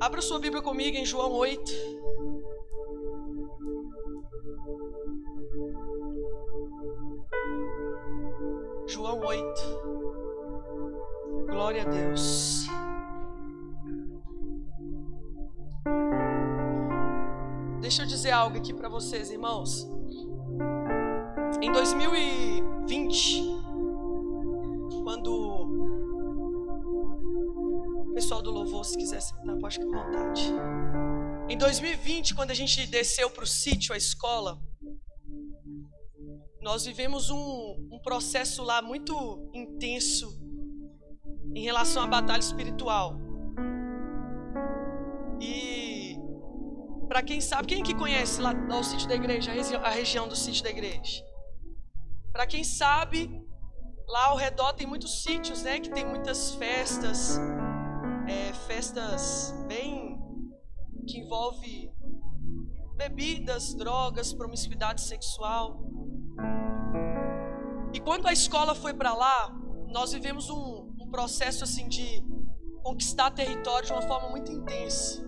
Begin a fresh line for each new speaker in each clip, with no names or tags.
Abra sua Bíblia comigo em João 8. João 8. Glória a Deus. Deixa eu dizer algo aqui para vocês, irmãos. Em 2020, se quiser sentar, pode ficar à vontade. Em 2020, quando a gente desceu para o sítio, a escola, nós vivemos um, um processo lá muito intenso em relação à batalha espiritual. E para quem sabe, quem que conhece lá, lá o sítio da igreja, a, regi a região do sítio da igreja? Para quem sabe, lá ao redor tem muitos sítios, né? Que tem muitas festas, é, festas bem que envolve bebidas, drogas, promiscuidade sexual. E quando a escola foi para lá, nós vivemos um, um processo assim de conquistar território de uma forma muito intensa.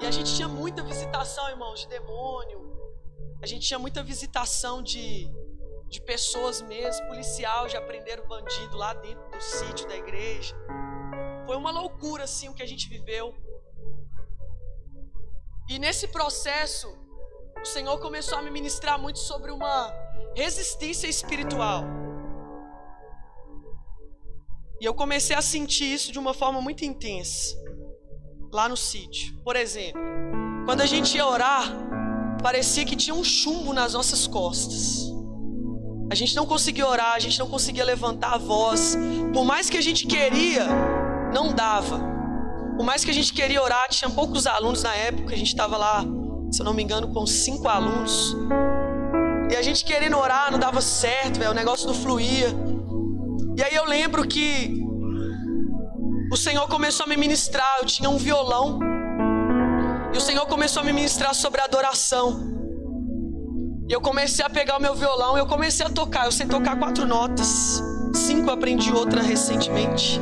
E a gente tinha muita visitação, irmãos, de demônio, a gente tinha muita visitação de, de pessoas mesmo, policial, já prenderam bandido lá dentro do sítio da igreja. Foi uma loucura assim o que a gente viveu. E nesse processo, o Senhor começou a me ministrar muito sobre uma resistência espiritual. E eu comecei a sentir isso de uma forma muito intensa lá no sítio. Por exemplo, quando a gente ia orar, parecia que tinha um chumbo nas nossas costas. A gente não conseguia orar, a gente não conseguia levantar a voz. Por mais que a gente queria, não dava. Por mais que a gente queria orar, tinha poucos alunos na época, a gente estava lá, se eu não me engano, com cinco alunos. E a gente querendo orar, não dava certo, velho, o negócio não fluía. E aí eu lembro que o Senhor começou a me ministrar, eu tinha um violão e o Senhor começou a me ministrar sobre adoração. E eu comecei a pegar o meu violão e eu comecei a tocar. Eu sei tocar quatro notas. Cinco aprendi outra recentemente.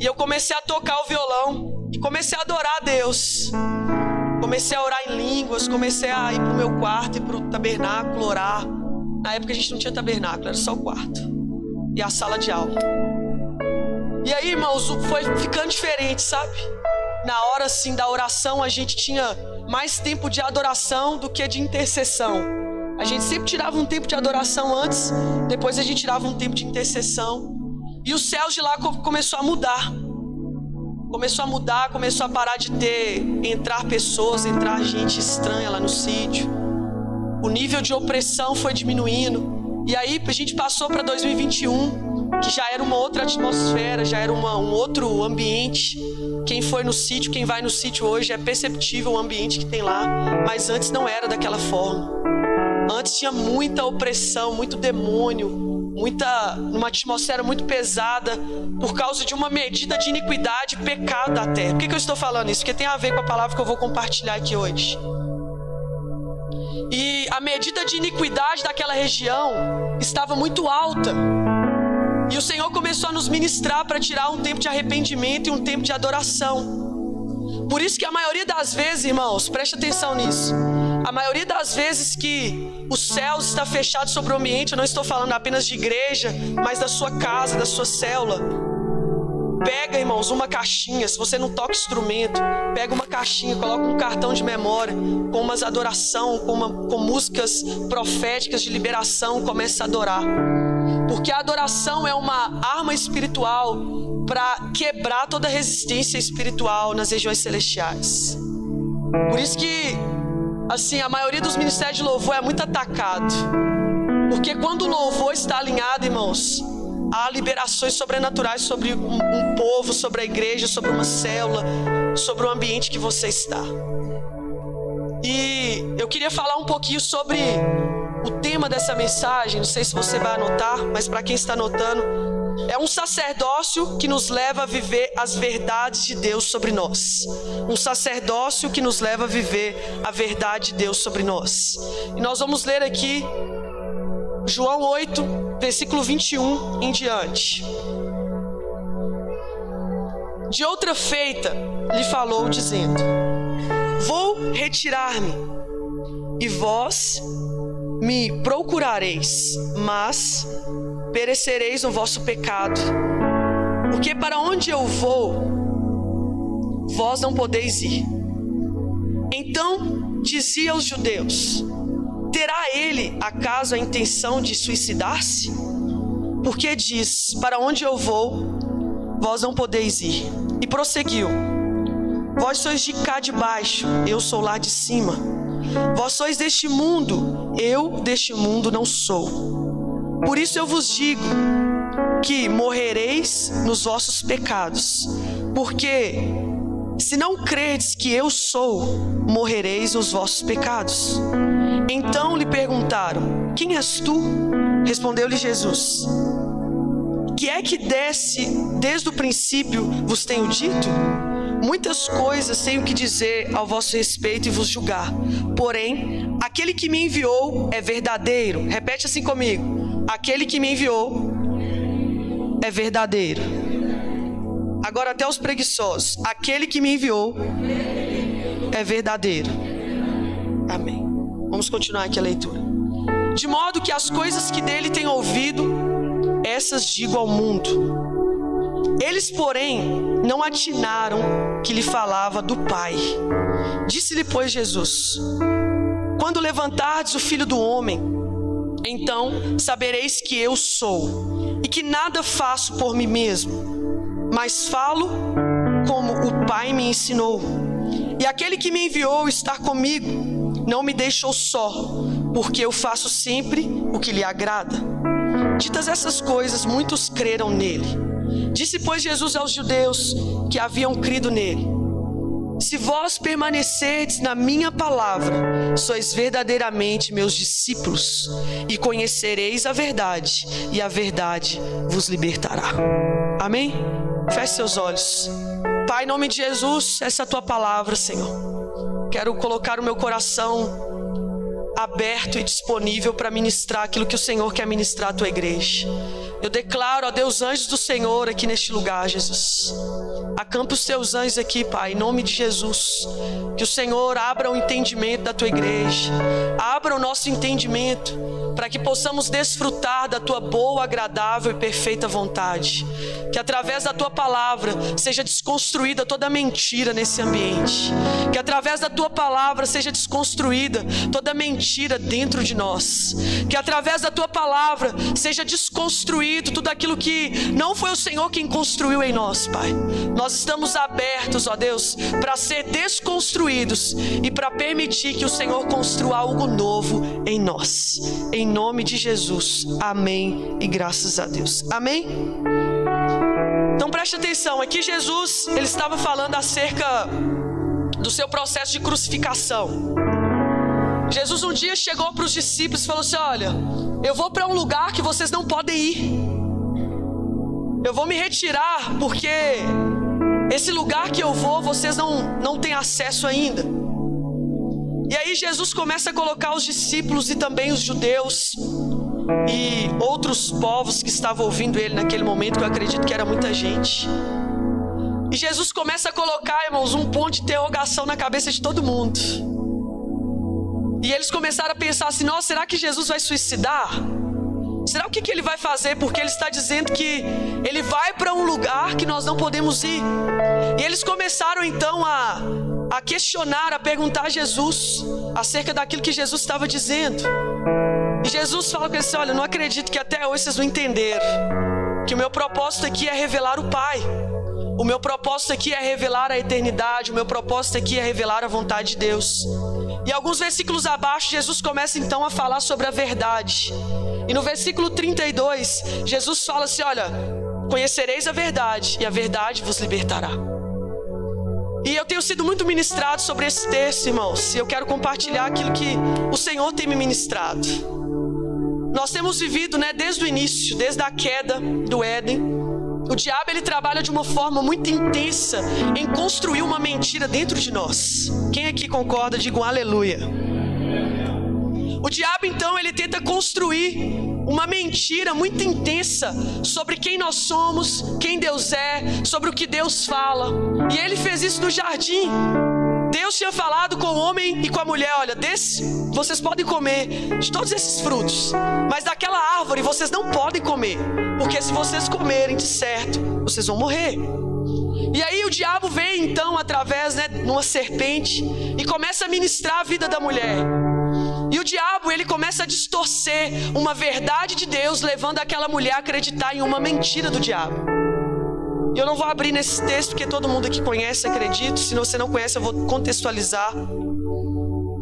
E eu comecei a tocar o violão e comecei a adorar a Deus. Comecei a orar em línguas, comecei a ir pro meu quarto e pro tabernáculo orar. Na época a gente não tinha tabernáculo, era só o quarto. E a sala de aula. E aí, irmãos, foi ficando diferente, sabe? na hora assim da oração, a gente tinha mais tempo de adoração do que de intercessão. A gente sempre tirava um tempo de adoração antes, depois a gente tirava um tempo de intercessão. E os céus de lá começou a mudar. Começou a mudar, começou a parar de ter entrar pessoas, entrar gente estranha lá no sítio. O nível de opressão foi diminuindo. E aí a gente passou para 2021 que já era uma outra atmosfera, já era uma, um outro ambiente. Quem foi no sítio, quem vai no sítio hoje é perceptível o ambiente que tem lá, mas antes não era daquela forma. Antes tinha muita opressão, muito demônio, muita uma atmosfera muito pesada por causa de uma medida de iniquidade e pecado da terra. Por que, que eu estou falando isso? Porque tem a ver com a palavra que eu vou compartilhar aqui hoje. E a medida de iniquidade daquela região estava muito alta. E o Senhor começou a nos ministrar para tirar um tempo de arrependimento e um tempo de adoração. Por isso que a maioria das vezes, irmãos, preste atenção nisso. A maioria das vezes que o céu está fechado sobre o ambiente, eu não estou falando apenas de igreja, mas da sua casa, da sua célula. Pega, irmãos, uma caixinha. Se você não toca instrumento, pega uma caixinha, coloca um cartão de memória com umas adoração, com, uma, com músicas proféticas de liberação, comece a adorar. Porque a adoração é uma arma espiritual para quebrar toda resistência espiritual nas regiões celestiais. Por isso que, assim, a maioria dos ministérios de louvor é muito atacado. Porque quando o louvor está alinhado, irmãos, há liberações sobrenaturais sobre um, um povo, sobre a igreja, sobre uma célula, sobre o ambiente que você está. E eu queria falar um pouquinho sobre o tema dessa mensagem, não sei se você vai anotar, mas para quem está anotando, é um sacerdócio que nos leva a viver as verdades de Deus sobre nós. Um sacerdócio que nos leva a viver a verdade de Deus sobre nós. E nós vamos ler aqui João 8, versículo 21 em diante. De outra feita, lhe falou, dizendo: Vou retirar-me, e vós me procurareis, mas perecereis no vosso pecado. Porque para onde eu vou, vós não podeis ir. Então dizia aos judeus: Terá ele acaso a intenção de suicidar-se? Porque diz: Para onde eu vou, vós não podeis ir. E prosseguiu: Vós sois de cá de baixo, eu sou lá de cima. Vós sois deste mundo, eu deste mundo não sou. Por isso eu vos digo que morrereis nos vossos pecados, porque se não credes que eu sou, morrereis nos vossos pecados. Então lhe perguntaram: Quem és tu? Respondeu-lhe Jesus: Que é que desce desde o princípio vos tenho dito? Muitas coisas tenho que dizer ao vosso respeito e vos julgar. Porém, aquele que me enviou é verdadeiro. Repete assim comigo: Aquele que me enviou é verdadeiro. Agora, até os preguiçosos: Aquele que me enviou é verdadeiro. Amém. Vamos continuar aqui a leitura. De modo que as coisas que dele tenho ouvido, essas digo ao mundo. Eles, porém, não atinaram que lhe falava do Pai. Disse-lhe, pois, Jesus: Quando levantardes o filho do homem, então sabereis que eu sou, e que nada faço por mim mesmo, mas falo como o Pai me ensinou. E aquele que me enviou está comigo, não me deixou só, porque eu faço sempre o que lhe agrada. Ditas essas coisas, muitos creram nele. Disse, pois, Jesus aos judeus que haviam crido nele: Se vós permanecerdes na minha palavra, sois verdadeiramente meus discípulos, e conhecereis a verdade, e a verdade vos libertará. Amém? Feche seus olhos. Pai, em nome de Jesus, essa é a tua palavra, Senhor. Quero colocar o meu coração aberto e disponível para ministrar aquilo que o Senhor quer ministrar à tua igreja. Eu declaro, ó Deus, anjos do Senhor aqui neste lugar, Jesus. Acampa os teus anjos aqui, Pai, em nome de Jesus. Que o Senhor abra o entendimento da tua igreja, abra o nosso entendimento, para que possamos desfrutar da tua boa, agradável e perfeita vontade. Que através da tua palavra seja desconstruída toda mentira nesse ambiente. Que através da tua palavra seja desconstruída toda mentira dentro de nós. Que através da tua palavra seja desconstruída tudo aquilo que não foi o Senhor quem construiu em nós, Pai. Nós estamos abertos, ó Deus, para ser desconstruídos e para permitir que o Senhor construa algo novo em nós. Em nome de Jesus. Amém e graças a Deus. Amém. Então preste atenção, aqui Jesus, ele estava falando acerca do seu processo de crucificação. Jesus um dia chegou para os discípulos e falou assim: Olha, eu vou para um lugar que vocês não podem ir. Eu vou me retirar porque esse lugar que eu vou vocês não, não têm acesso ainda. E aí Jesus começa a colocar os discípulos e também os judeus e outros povos que estavam ouvindo ele naquele momento, que eu acredito que era muita gente. E Jesus começa a colocar, irmãos, um ponto de interrogação na cabeça de todo mundo. E eles começaram a pensar assim: nossa, será que Jesus vai suicidar? Será o que, que ele vai fazer? Porque ele está dizendo que ele vai para um lugar que nós não podemos ir. E eles começaram então a, a questionar, a perguntar a Jesus acerca daquilo que Jesus estava dizendo. E Jesus fala com eles: Olha, não acredito que até hoje vocês não entenderam. Que o meu propósito aqui é revelar o Pai. O meu propósito aqui é revelar a eternidade. O meu propósito aqui é revelar a vontade de Deus. E alguns versículos abaixo, Jesus começa então a falar sobre a verdade. E no versículo 32, Jesus fala assim: Olha, conhecereis a verdade, e a verdade vos libertará. E eu tenho sido muito ministrado sobre esse texto, irmãos, e eu quero compartilhar aquilo que o Senhor tem me ministrado. Nós temos vivido, né, desde o início, desde a queda do Éden, o diabo ele trabalha de uma forma muito intensa em construir uma mentira dentro de nós. Quem aqui concorda, diga um aleluia. O diabo então ele tenta construir uma mentira muito intensa sobre quem nós somos, quem Deus é, sobre o que Deus fala. E ele fez isso no jardim. Deus tinha falado com o homem e com a mulher: olha, desse vocês podem comer de todos esses frutos, mas daquela árvore vocês não podem comer, porque se vocês comerem de certo, vocês vão morrer. E aí o diabo vem então através, né, numa serpente e começa a ministrar a vida da mulher. E o diabo, ele começa a distorcer uma verdade de Deus, levando aquela mulher a acreditar em uma mentira do diabo. Eu não vou abrir nesse texto porque todo mundo aqui conhece, acredito. Se você não conhece, eu vou contextualizar.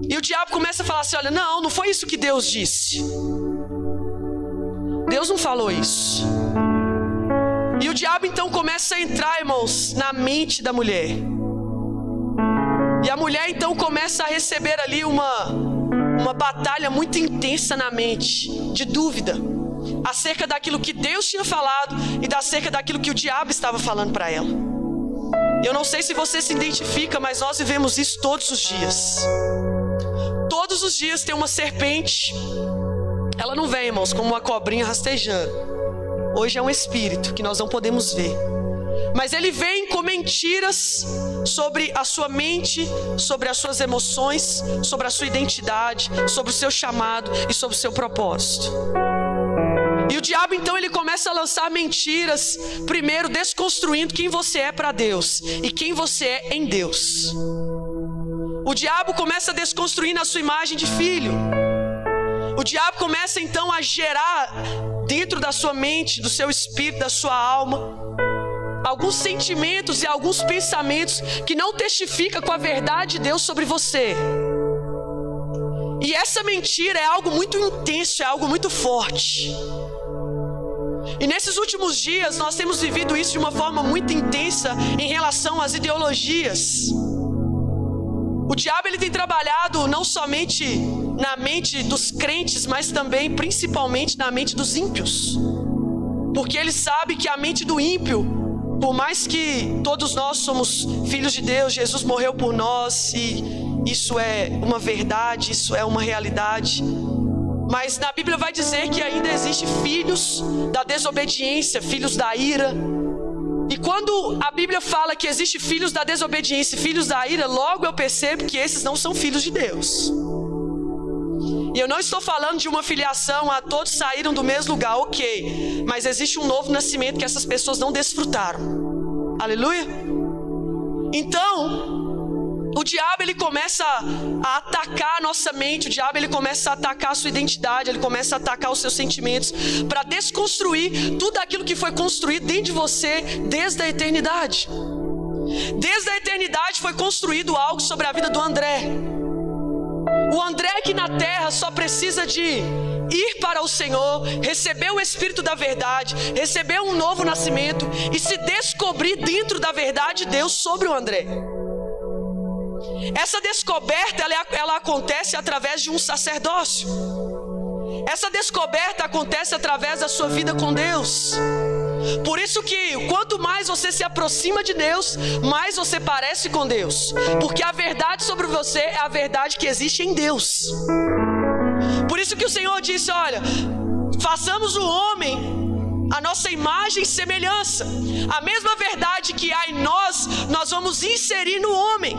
E o diabo começa a falar assim: olha, não, não foi isso que Deus disse. Deus não falou isso. E o diabo então começa a entrar, irmãos, na mente da mulher. E a mulher então começa a receber ali uma, uma batalha muito intensa na mente, de dúvida, acerca daquilo que Deus tinha falado e acerca daquilo que o diabo estava falando para ela. Eu não sei se você se identifica, mas nós vivemos isso todos os dias. Todos os dias tem uma serpente. Ela não vem, irmãos, como uma cobrinha rastejando. Hoje é um espírito que nós não podemos ver. Mas ele vem com mentiras sobre a sua mente, sobre as suas emoções, sobre a sua identidade, sobre o seu chamado e sobre o seu propósito. E o diabo então ele começa a lançar mentiras, primeiro desconstruindo quem você é para Deus e quem você é em Deus. O diabo começa a desconstruir a sua imagem de filho. O diabo começa então a gerar dentro da sua mente, do seu espírito, da sua alma, alguns sentimentos e alguns pensamentos que não testificam com a verdade de Deus sobre você. E essa mentira é algo muito intenso, é algo muito forte. E nesses últimos dias nós temos vivido isso de uma forma muito intensa em relação às ideologias. O diabo ele tem trabalhado não somente na mente dos crentes, mas também principalmente na mente dos ímpios. Porque ele sabe que a mente do ímpio, por mais que todos nós somos filhos de Deus, Jesus morreu por nós e isso é uma verdade, isso é uma realidade. Mas na Bíblia vai dizer que ainda existe filhos da desobediência, filhos da ira, e quando a Bíblia fala que existe filhos da desobediência e filhos da ira, logo eu percebo que esses não são filhos de Deus. E eu não estou falando de uma filiação a todos saíram do mesmo lugar, ok. Mas existe um novo nascimento que essas pessoas não desfrutaram. Aleluia? Então, o diabo ele começa a atacar a nossa mente, o diabo ele começa a atacar a sua identidade, ele começa a atacar os seus sentimentos para desconstruir tudo aquilo que foi construído dentro de você desde a eternidade. Desde a eternidade foi construído algo sobre a vida do André. O André aqui na terra só precisa de ir para o Senhor, receber o Espírito da verdade, receber um novo nascimento e se descobrir dentro da verdade de Deus sobre o André. Essa descoberta ela, ela acontece através de um sacerdócio. Essa descoberta acontece através da sua vida com Deus. Por isso que quanto mais você se aproxima de Deus, mais você parece com Deus. Porque a verdade sobre você é a verdade que existe em Deus. Por isso que o Senhor disse: olha, façamos o homem a nossa imagem e semelhança. A mesma verdade que há em nós, nós vamos inserir no homem.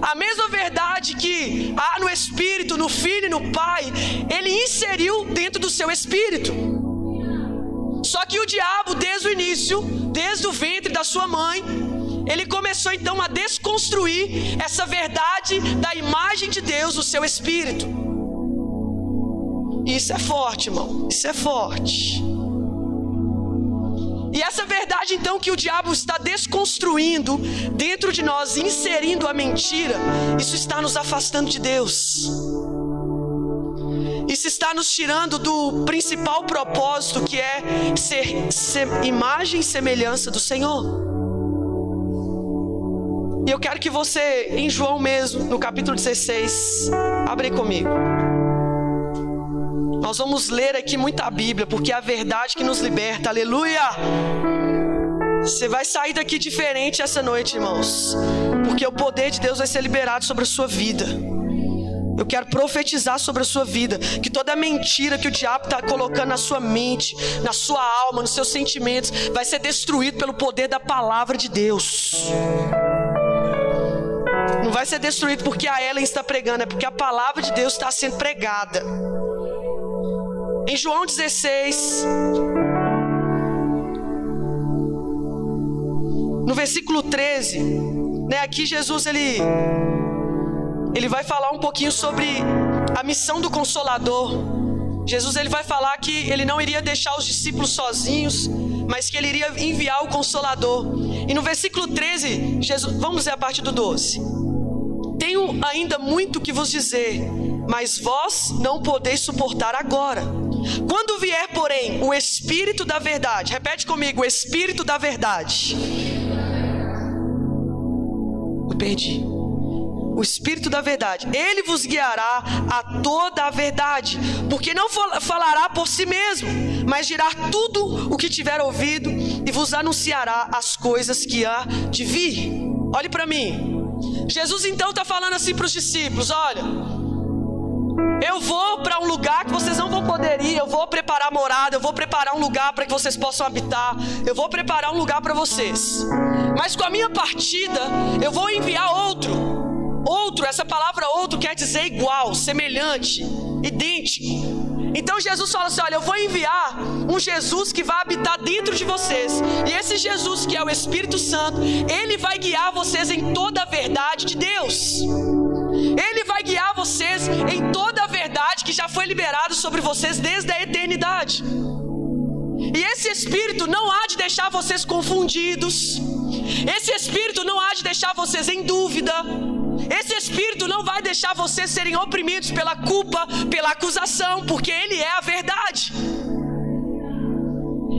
A mesma verdade que há no Espírito, no Filho e no Pai, ele inseriu dentro do seu espírito. Só que o diabo, desde o início, desde o ventre da sua mãe, ele começou então a desconstruir essa verdade da imagem de Deus no seu espírito. Isso é forte, irmão. Isso é forte. E essa verdade, então, que o diabo está desconstruindo dentro de nós, inserindo a mentira, isso está nos afastando de Deus. Isso está nos tirando do principal propósito que é ser, imagem e semelhança do Senhor. E eu quero que você, em João mesmo, no capítulo 16, abre comigo. Nós vamos ler aqui muita Bíblia, porque é a verdade que nos liberta. Aleluia! Você vai sair daqui diferente essa noite, irmãos, porque o poder de Deus vai ser liberado sobre a sua vida. Eu quero profetizar sobre a sua vida que toda mentira que o diabo está colocando na sua mente, na sua alma, nos seus sentimentos, vai ser destruído pelo poder da palavra de Deus. Não vai ser destruído porque a Ellen está pregando, é porque a palavra de Deus está sendo pregada. Em João 16, no versículo 13, né, aqui Jesus ele ele vai falar um pouquinho sobre a missão do consolador. Jesus ele vai falar que ele não iria deixar os discípulos sozinhos, mas que ele iria enviar o consolador. E no versículo 13, Jesus, vamos ler a parte do 12. Tenho ainda muito que vos dizer, mas vós não podeis suportar agora. Quando vier, porém, o Espírito da Verdade, repete comigo: o Espírito da Verdade. Eu perdi o Espírito da verdade. Ele vos guiará a toda a verdade, porque não falará por si mesmo, mas dirá tudo o que tiver ouvido e vos anunciará as coisas que há de vir. Olhe para mim. Jesus então está falando assim para os discípulos: olha, eu vou para um lugar que vocês não vão poder ir. Eu vou preparar morada. Eu vou preparar um lugar para que vocês possam habitar. Eu vou preparar um lugar para vocês. Mas com a minha partida, eu vou enviar outro Outro, essa palavra outro quer dizer igual, semelhante, idêntico. Então Jesus fala assim: Olha, eu vou enviar um Jesus que vai habitar dentro de vocês. E esse Jesus, que é o Espírito Santo, ele vai guiar vocês em toda a verdade de Deus. Ele vai guiar vocês em toda a verdade que já foi liberado sobre vocês desde a eternidade. E esse Espírito não há de deixar vocês confundidos. Esse Espírito não há de deixar vocês em dúvida. Esse espírito não vai deixar vocês serem oprimidos pela culpa, pela acusação, porque ele é a verdade.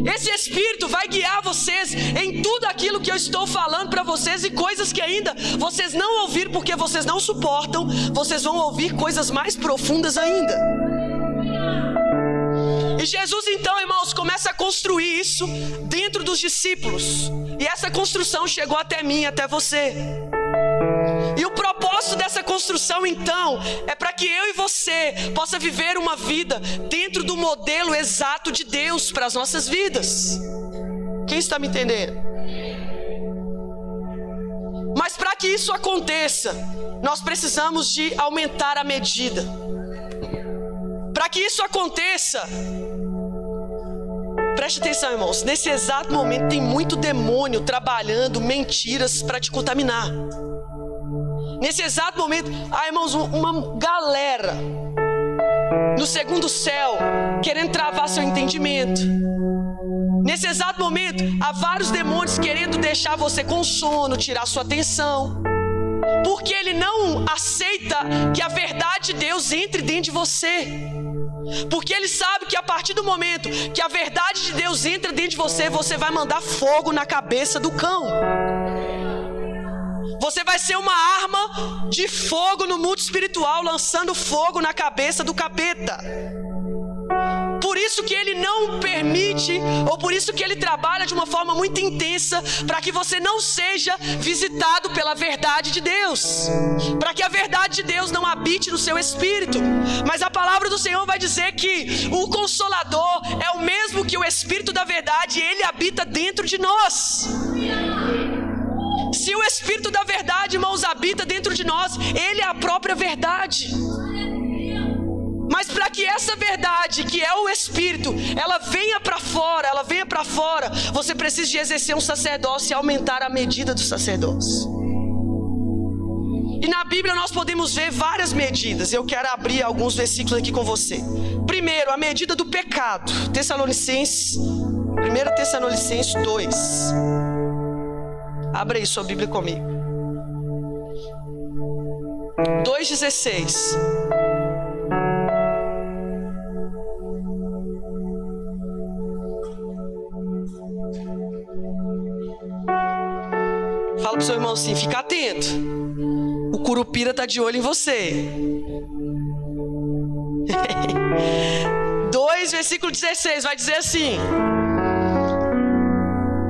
Esse espírito vai guiar vocês em tudo aquilo que eu estou falando para vocês e coisas que ainda vocês não ouviram porque vocês não suportam, vocês vão ouvir coisas mais profundas ainda. E Jesus, então, irmãos, começa a construir isso dentro dos discípulos. E essa construção chegou até mim, até você. E o propósito dessa construção, então, é para que eu e você possa viver uma vida dentro do modelo exato de Deus para as nossas vidas. Quem está me entendendo? Mas para que isso aconteça, nós precisamos de aumentar a medida. Para que isso aconteça, preste atenção, irmãos. Nesse exato momento tem muito demônio trabalhando mentiras para te contaminar. Nesse exato momento, há irmãos, uma galera no segundo céu querendo travar seu entendimento. Nesse exato momento, há vários demônios querendo deixar você com sono, tirar sua atenção. Porque ele não aceita que a verdade de Deus entre dentro de você. Porque ele sabe que a partir do momento que a verdade de Deus entra dentro de você, você vai mandar fogo na cabeça do cão. Você vai ser uma arma de fogo no mundo espiritual, lançando fogo na cabeça do capeta. Por isso que ele não permite, ou por isso que ele trabalha de uma forma muito intensa, para que você não seja visitado pela verdade de Deus, para que a verdade de Deus não habite no seu espírito. Mas a palavra do Senhor vai dizer que o Consolador é o mesmo que o Espírito da verdade, ele habita dentro de nós. Se o Espírito da verdade, irmãos, habita dentro de nós, ele é a própria verdade. Mas para que essa verdade, que é o Espírito, ela venha para fora, ela venha para fora, você precisa de exercer um sacerdócio e aumentar a medida do sacerdócio. E na Bíblia nós podemos ver várias medidas. Eu quero abrir alguns versículos aqui com você. Primeiro, a medida do pecado. Tessalonicenses, 1 Tessalonicenses 2. Abra aí sua Bíblia comigo. 2,16. Pro seu irmão assim: fica atento. O curupira tá de olho em você. 2, versículo 16 vai dizer assim: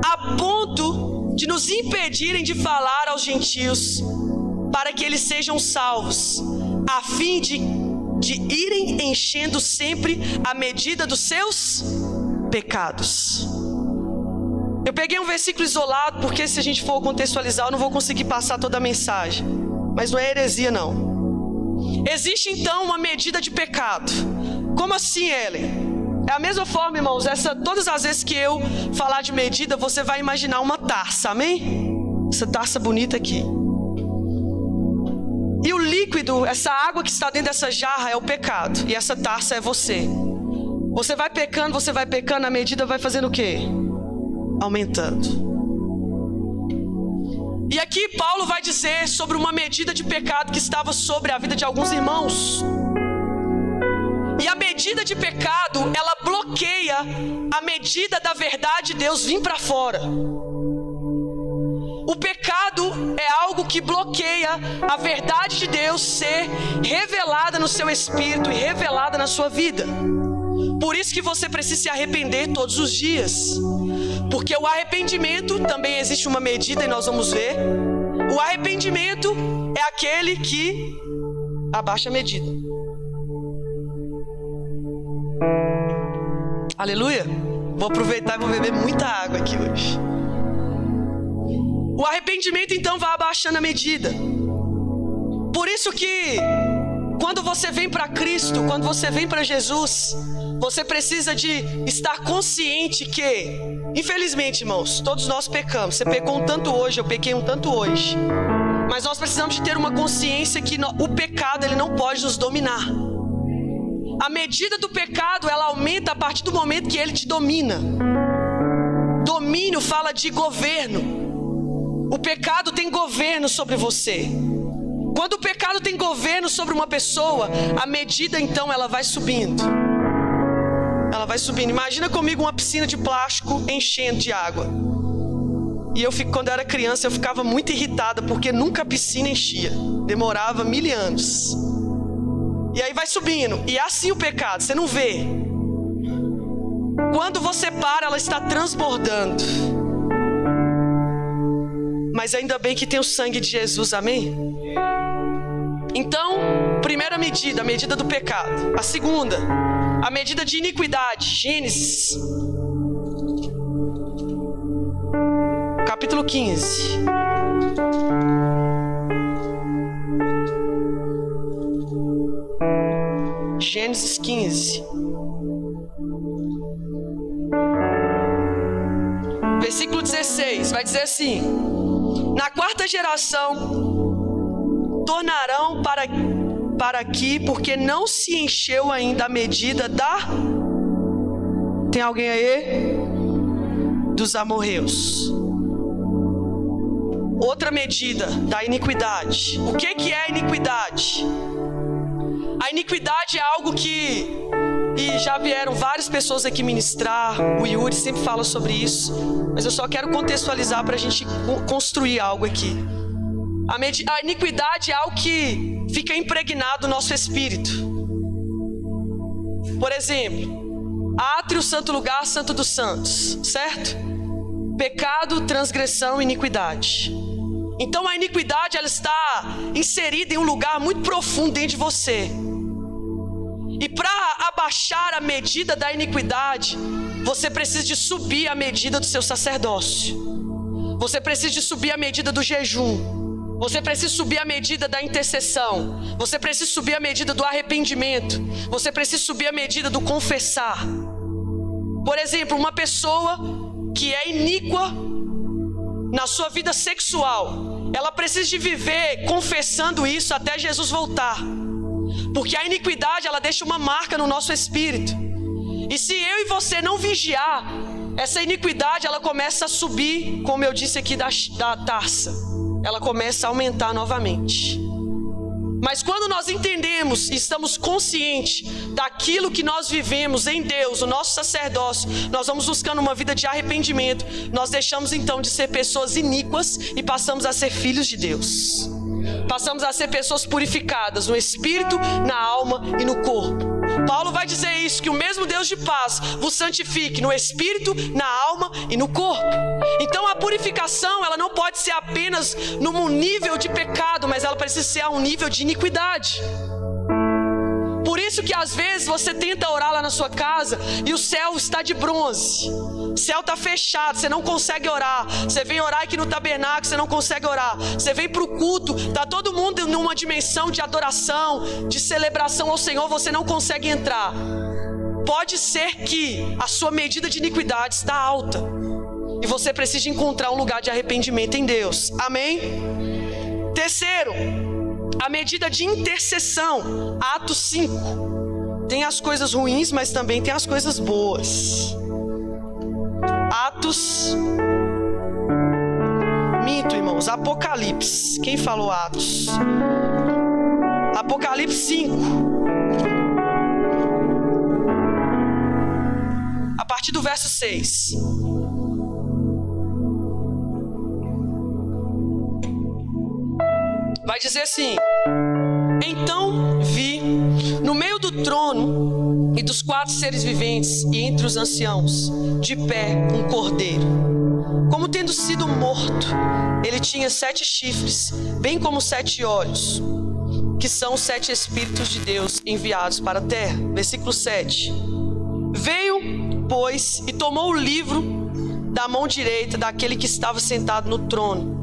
A ponto de nos impedirem de falar aos gentios, para que eles sejam salvos, a fim de, de irem enchendo sempre a medida dos seus pecados. Eu peguei um versículo isolado, porque se a gente for contextualizar, eu não vou conseguir passar toda a mensagem. Mas não é heresia, não. Existe então uma medida de pecado. Como assim, Ellen? É a mesma forma, irmãos. Essa, todas as vezes que eu falar de medida, você vai imaginar uma taça, amém? Essa taça bonita aqui. E o líquido, essa água que está dentro dessa jarra é o pecado. E essa taça é você. Você vai pecando, você vai pecando, a medida vai fazendo o quê? Aumentando. E aqui Paulo vai dizer sobre uma medida de pecado que estava sobre a vida de alguns irmãos. E a medida de pecado, ela bloqueia a medida da verdade de Deus vir para fora. O pecado é algo que bloqueia a verdade de Deus ser revelada no seu espírito e revelada na sua vida. Por isso que você precisa se arrepender todos os dias. Porque o arrependimento também existe uma medida e nós vamos ver. O arrependimento é aquele que abaixa a medida. Aleluia. Vou aproveitar e vou beber muita água aqui hoje. O arrependimento então vai abaixando a medida. Por isso que quando você vem para Cristo, quando você vem para Jesus, você precisa de estar consciente que, infelizmente, irmãos, todos nós pecamos. Você pecou um tanto hoje, eu pequei um tanto hoje. Mas nós precisamos de ter uma consciência que o pecado ele não pode nos dominar. A medida do pecado, ela aumenta a partir do momento que ele te domina. Domínio fala de governo. O pecado tem governo sobre você. Quando o pecado tem governo sobre uma pessoa, a medida então ela vai subindo. Ela vai subindo. Imagina comigo uma piscina de plástico enchendo de água. E eu fico, quando eu era criança, eu ficava muito irritada porque nunca a piscina enchia. Demorava mil anos. E aí vai subindo. E é assim o pecado, você não vê. Quando você para, ela está transbordando. Mas ainda bem que tem o sangue de Jesus, amém? Então, primeira medida, a medida do pecado. A segunda, a medida de iniquidade. Gênesis. Capítulo 15. Gênesis 15. Versículo 16 vai dizer assim: na quarta geração, tornarão para, para aqui, porque não se encheu ainda a medida da. Tem alguém aí? Dos amorreus. Outra medida da iniquidade. O que, que é a iniquidade? A iniquidade é algo que e já vieram várias pessoas aqui ministrar. O Yuri sempre fala sobre isso. Mas eu só quero contextualizar para a gente construir algo aqui. A, a iniquidade é algo que fica impregnado no nosso espírito. Por exemplo, átrio, santo lugar, santo dos santos, certo? Pecado, transgressão, iniquidade. Então a iniquidade ela está inserida em um lugar muito profundo dentro de você. E para abaixar a medida da iniquidade, você precisa de subir a medida do seu sacerdócio. Você precisa de subir a medida do jejum. Você precisa subir a medida da intercessão. Você precisa subir a medida do arrependimento. Você precisa subir a medida do confessar. Por exemplo, uma pessoa que é iníqua na sua vida sexual, ela precisa de viver confessando isso até Jesus voltar. Porque a iniquidade, ela deixa uma marca no nosso espírito. E se eu e você não vigiar, essa iniquidade, ela começa a subir, como eu disse aqui da, da taça. Ela começa a aumentar novamente. Mas quando nós entendemos e estamos conscientes daquilo que nós vivemos em Deus, o nosso sacerdócio, nós vamos buscando uma vida de arrependimento, nós deixamos então de ser pessoas iníquas e passamos a ser filhos de Deus. Passamos a ser pessoas purificadas no espírito, na alma e no corpo. Paulo vai dizer isso: que o mesmo Deus de paz vos santifique no espírito, na alma e no corpo. Então a purificação, ela não pode ser apenas num nível de pecado, mas ela precisa ser a um nível de iniquidade. Isso que às vezes você tenta orar lá na sua casa e o céu está de bronze. O céu está fechado, você não consegue orar. Você vem orar aqui no tabernáculo, você não consegue orar. Você vem para o culto, tá todo mundo numa dimensão de adoração, de celebração ao Senhor, você não consegue entrar. Pode ser que a sua medida de iniquidade está alta e você precisa encontrar um lugar de arrependimento em Deus. Amém? Terceiro, a medida de intercessão, Atos 5. Tem as coisas ruins, mas também tem as coisas boas. Atos. Minto, irmãos. Apocalipse. Quem falou Atos? Apocalipse 5. A partir do verso 6. Vai dizer assim: Então vi no meio do trono e dos quatro seres viventes e entre os anciãos, de pé, um cordeiro. Como tendo sido morto, ele tinha sete chifres, bem como sete olhos, que são os sete Espíritos de Deus enviados para a terra. Versículo 7. Veio, pois, e tomou o livro da mão direita daquele que estava sentado no trono.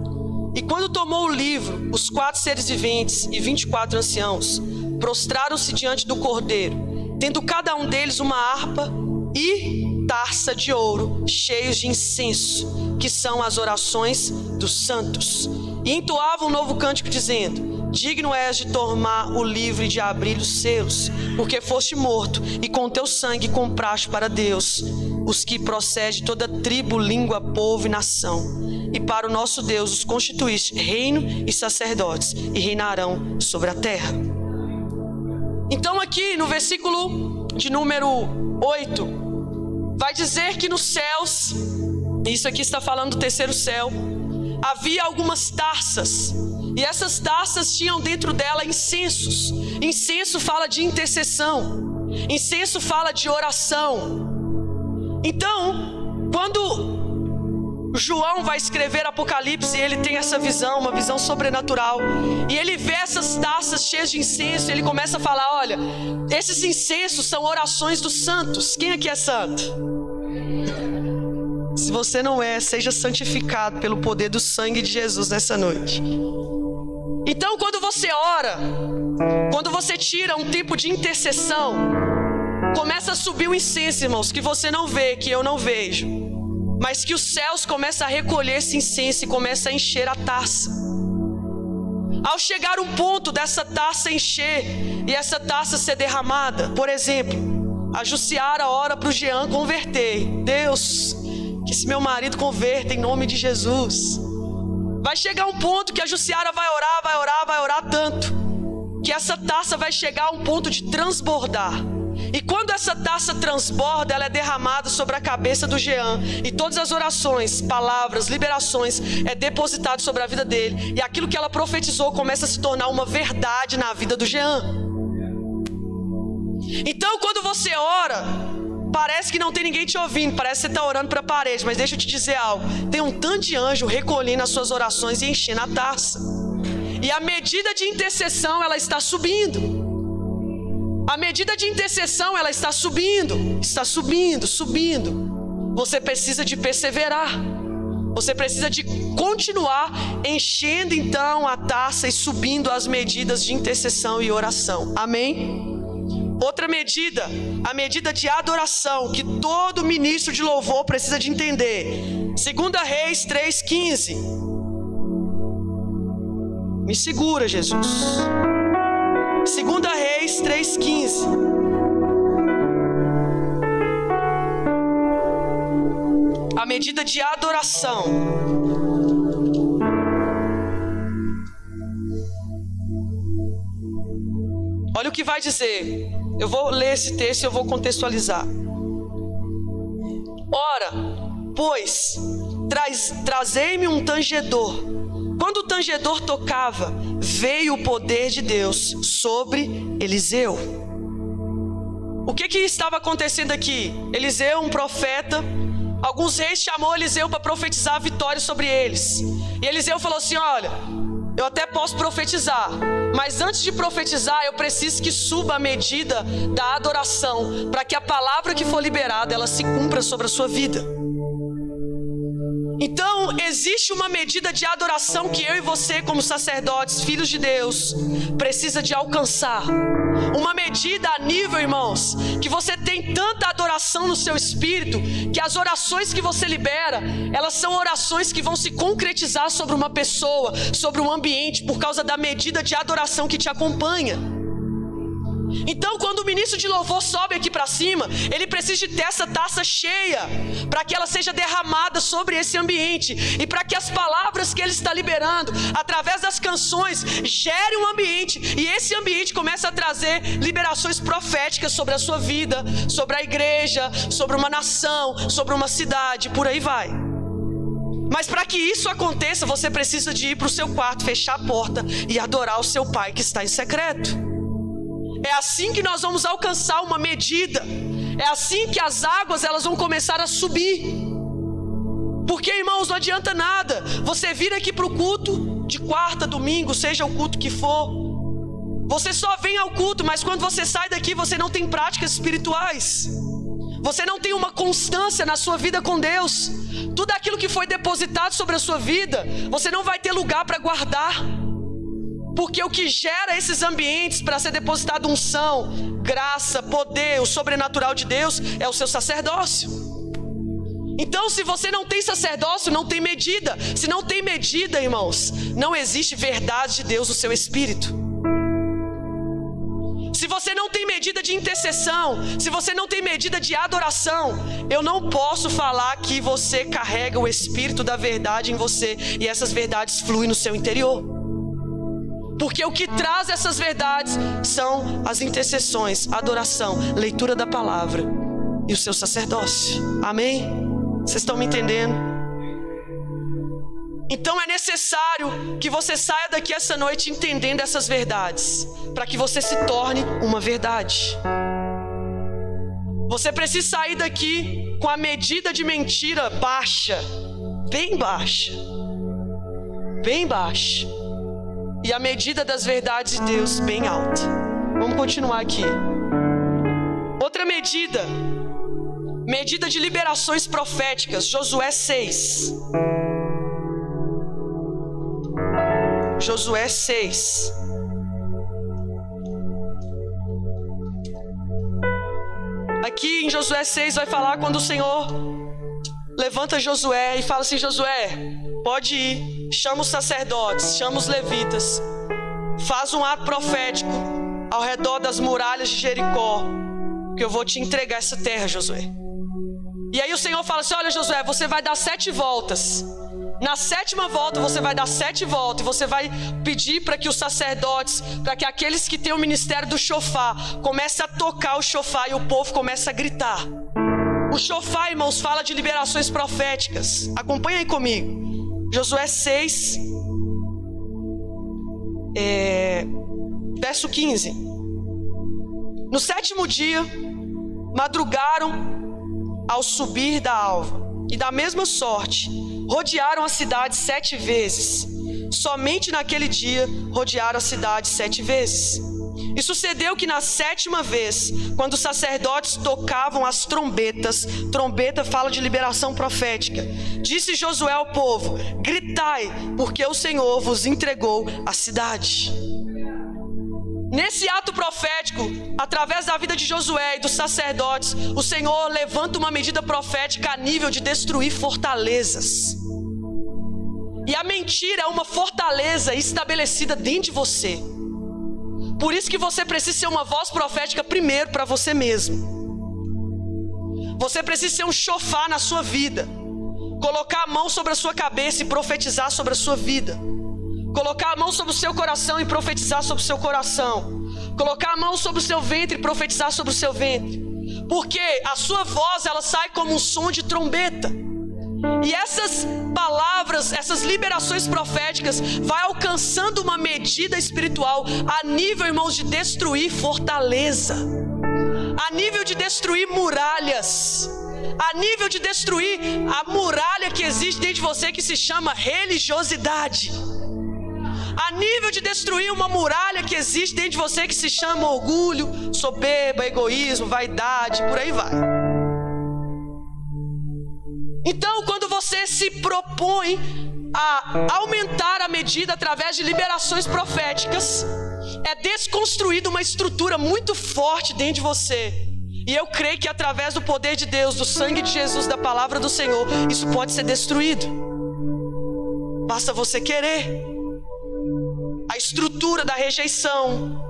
E quando tomou o livro, os quatro seres viventes e vinte e quatro anciãos prostraram-se diante do cordeiro, tendo cada um deles uma harpa e taça de ouro cheios de incenso, que são as orações dos santos. E entoavam um novo cântico, dizendo: Digno és de tomar o livro e de abrir os seus, porque foste morto, e com teu sangue compraste para Deus os que procede de toda tribo, língua, povo e nação e para o nosso Deus os constituíste reino e sacerdotes, e reinarão sobre a terra. Então, aqui no versículo de número 8, vai dizer que nos céus, isso aqui está falando do terceiro céu, havia algumas taças, e essas taças tinham dentro dela incensos. Incenso fala de intercessão, incenso fala de oração. Então, quando João vai escrever Apocalipse ele tem essa visão, uma visão sobrenatural. E ele vê essas taças cheias de incenso e ele começa a falar: olha, esses incensos são orações dos santos. Quem aqui é santo? Se você não é, seja santificado pelo poder do sangue de Jesus nessa noite. Então, quando você ora, quando você tira um tempo de intercessão, começa a subir o incenso, irmãos, que você não vê, que eu não vejo mas que os céus começam a recolher esse incenso e começam a encher a taça. Ao chegar um ponto dessa taça encher e essa taça ser derramada, por exemplo, a Jussiara ora para o Jean converter. Deus, que esse meu marido converta em nome de Jesus. Vai chegar um ponto que a Jussiara vai orar, vai orar, vai orar tanto, que essa taça vai chegar a um ponto de transbordar. E quando essa taça transborda, ela é derramada sobre a cabeça do Jean. E todas as orações, palavras, liberações é depositado sobre a vida dele. E aquilo que ela profetizou começa a se tornar uma verdade na vida do Jean. Então, quando você ora, parece que não tem ninguém te ouvindo, parece que você está orando para a parede, mas deixa eu te dizer algo: tem um tanto de anjo recolhendo as suas orações e enchendo a taça. E a medida de intercessão ela está subindo. A medida de intercessão ela está subindo, está subindo, subindo. Você precisa de perseverar. Você precisa de continuar enchendo então a taça e subindo as medidas de intercessão e oração. Amém? Outra medida, a medida de adoração que todo ministro de louvor precisa de entender. Segunda Reis 3:15. Me segura, Jesus. Segunda Reis 3:15. A medida de adoração. Olha o que vai dizer. Eu vou ler esse texto e eu vou contextualizar. Ora, pois, trazei-me um tangedor quando o tangedor tocava, veio o poder de Deus sobre Eliseu. O que, que estava acontecendo aqui? Eliseu, um profeta, alguns reis chamou Eliseu para profetizar a vitória sobre eles. E Eliseu falou assim: Olha, eu até posso profetizar, mas antes de profetizar, eu preciso que suba a medida da adoração, para que a palavra que for liberada, ela se cumpra sobre a sua vida. Então, existe uma medida de adoração que eu e você, como sacerdotes, filhos de Deus, precisa de alcançar. Uma medida a nível, irmãos, que você tem tanta adoração no seu espírito, que as orações que você libera, elas são orações que vão se concretizar sobre uma pessoa, sobre um ambiente, por causa da medida de adoração que te acompanha. Então, quando o ministro de louvor sobe aqui para cima, ele precisa de ter essa taça cheia, para que ela seja derramada sobre esse ambiente e para que as palavras que ele está liberando, através das canções, gere um ambiente e esse ambiente comece a trazer liberações proféticas sobre a sua vida, sobre a igreja, sobre uma nação, sobre uma cidade, por aí vai. Mas para que isso aconteça, você precisa de ir para o seu quarto, fechar a porta e adorar o seu pai que está em secreto. É assim que nós vamos alcançar uma medida. É assim que as águas elas vão começar a subir. Porque, irmãos, não adianta nada você vir aqui para o culto de quarta, domingo, seja o culto que for. Você só vem ao culto, mas quando você sai daqui, você não tem práticas espirituais. Você não tem uma constância na sua vida com Deus. Tudo aquilo que foi depositado sobre a sua vida, você não vai ter lugar para guardar. Porque o que gera esses ambientes para ser depositado unção, graça, poder, o sobrenatural de Deus é o seu sacerdócio. Então, se você não tem sacerdócio, não tem medida. Se não tem medida, irmãos, não existe verdade de Deus no seu espírito. Se você não tem medida de intercessão, se você não tem medida de adoração, eu não posso falar que você carrega o espírito da verdade em você e essas verdades fluem no seu interior. Porque o que traz essas verdades são as intercessões, adoração, leitura da palavra e o seu sacerdócio. Amém? Vocês estão me entendendo? Então é necessário que você saia daqui essa noite entendendo essas verdades, para que você se torne uma verdade. Você precisa sair daqui com a medida de mentira baixa, bem baixa, bem baixa e a medida das verdades de Deus bem alta. Vamos continuar aqui. Outra medida, medida de liberações proféticas, Josué 6. Josué 6. Aqui em Josué 6 vai falar quando o Senhor levanta Josué e fala assim: Josué, pode ir, chama os sacerdotes, chama os levitas, faz um ato profético ao redor das muralhas de Jericó, que eu vou te entregar essa terra, Josué. E aí o Senhor fala assim: Olha, Josué, você vai dar sete voltas. Na sétima volta, você vai dar sete voltas e você vai pedir para que os sacerdotes, para que aqueles que têm o ministério do chofar, comece a tocar o chofar e o povo comece a gritar. O chofar, irmãos, fala de liberações proféticas. Acompanha aí comigo. Josué 6, é, verso 15. No sétimo dia, madrugaram ao subir da alva, e da mesma sorte, rodearam a cidade sete vezes. Somente naquele dia rodearam a cidade sete vezes. E sucedeu que na sétima vez, quando os sacerdotes tocavam as trombetas, trombeta fala de liberação profética, disse Josué ao povo: Gritai, porque o Senhor vos entregou a cidade. Nesse ato profético, através da vida de Josué e dos sacerdotes, o Senhor levanta uma medida profética a nível de destruir fortalezas. E a mentira é uma fortaleza estabelecida dentro de você. Por isso que você precisa ser uma voz profética primeiro para você mesmo. Você precisa ser um chofar na sua vida. Colocar a mão sobre a sua cabeça e profetizar sobre a sua vida. Colocar a mão sobre o seu coração e profetizar sobre o seu coração. Colocar a mão sobre o seu ventre e profetizar sobre o seu ventre. Porque a sua voz ela sai como um som de trombeta. E essas palavras, essas liberações proféticas, vai alcançando uma medida espiritual a nível, irmãos, de destruir fortaleza, a nível de destruir muralhas, a nível de destruir a muralha que existe dentro de você que se chama religiosidade a nível de destruir uma muralha que existe dentro de você que se chama orgulho, soberba, egoísmo, vaidade, por aí vai. Então, quando você se propõe a aumentar a medida através de liberações proféticas, é desconstruída uma estrutura muito forte dentro de você. E eu creio que através do poder de Deus, do sangue de Jesus, da palavra do Senhor, isso pode ser destruído. Basta você querer. A estrutura da rejeição,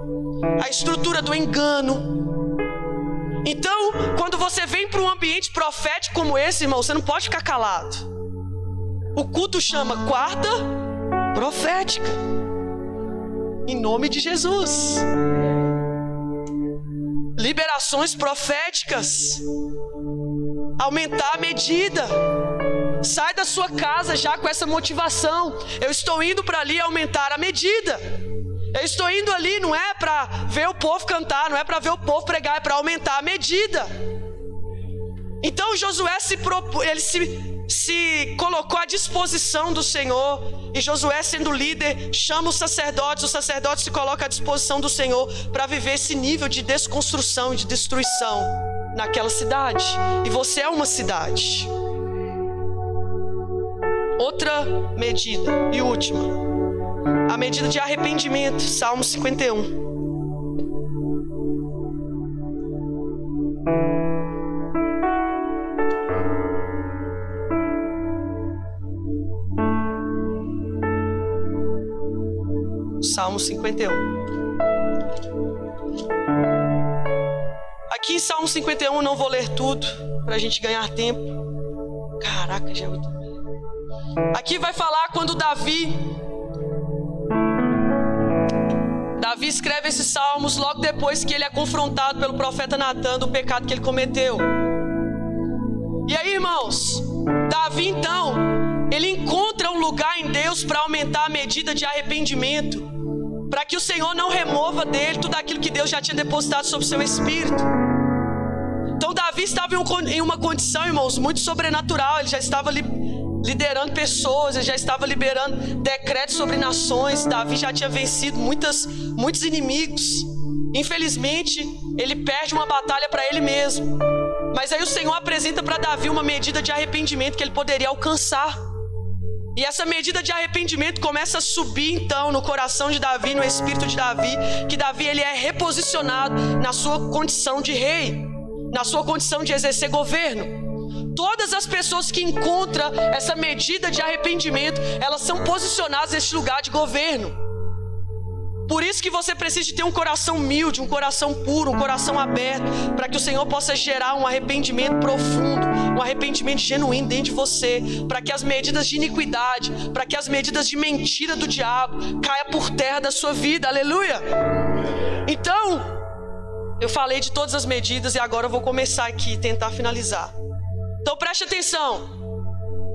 a estrutura do engano. Então, quando você vem para um ambiente profético como esse, irmão, você não pode ficar calado. O culto chama quarta profética. Em nome de Jesus. Liberações proféticas. Aumentar a medida. Sai da sua casa já com essa motivação. Eu estou indo para ali aumentar a medida. Eu estou indo ali não é para ver o povo cantar, não é para ver o povo pregar, é para aumentar a medida. Então Josué se ele se se colocou à disposição do Senhor, e Josué, sendo líder, chama os sacerdotes, os sacerdotes se colocam à disposição do Senhor para viver esse nível de desconstrução e de destruição naquela cidade. E você é uma cidade. Outra medida e última, a medida de arrependimento, Salmo 51. Salmo 51. Aqui em Salmo 51 não vou ler tudo para a gente ganhar tempo. Caraca, já é muito. Aqui vai falar quando Davi Davi escreve esses salmos logo depois que ele é confrontado pelo profeta Natan do pecado que ele cometeu. E aí, irmãos, Davi então, ele encontra um lugar em Deus para aumentar a medida de arrependimento para que o Senhor não remova dele tudo aquilo que Deus já tinha depositado sobre o seu espírito. Então Davi estava em uma condição, irmãos, muito sobrenatural. Ele já estava liderando pessoas, ele já estava liberando decretos sobre nações. Davi já tinha vencido muitas, muitos inimigos. Infelizmente, ele perde uma batalha para ele mesmo. Mas aí o Senhor apresenta para Davi uma medida de arrependimento que ele poderia alcançar. E essa medida de arrependimento começa a subir então no coração de Davi, no espírito de Davi, que Davi ele é reposicionado na sua condição de rei, na sua condição de exercer governo. Todas as pessoas que encontram essa medida de arrependimento, elas são posicionadas nesse lugar de governo. Por isso que você precisa ter um coração humilde, um coração puro, um coração aberto, para que o Senhor possa gerar um arrependimento profundo, um arrependimento genuíno dentro de você, para que as medidas de iniquidade, para que as medidas de mentira do diabo caia por terra da sua vida. Aleluia. Então, eu falei de todas as medidas e agora eu vou começar aqui tentar finalizar. Então preste atenção.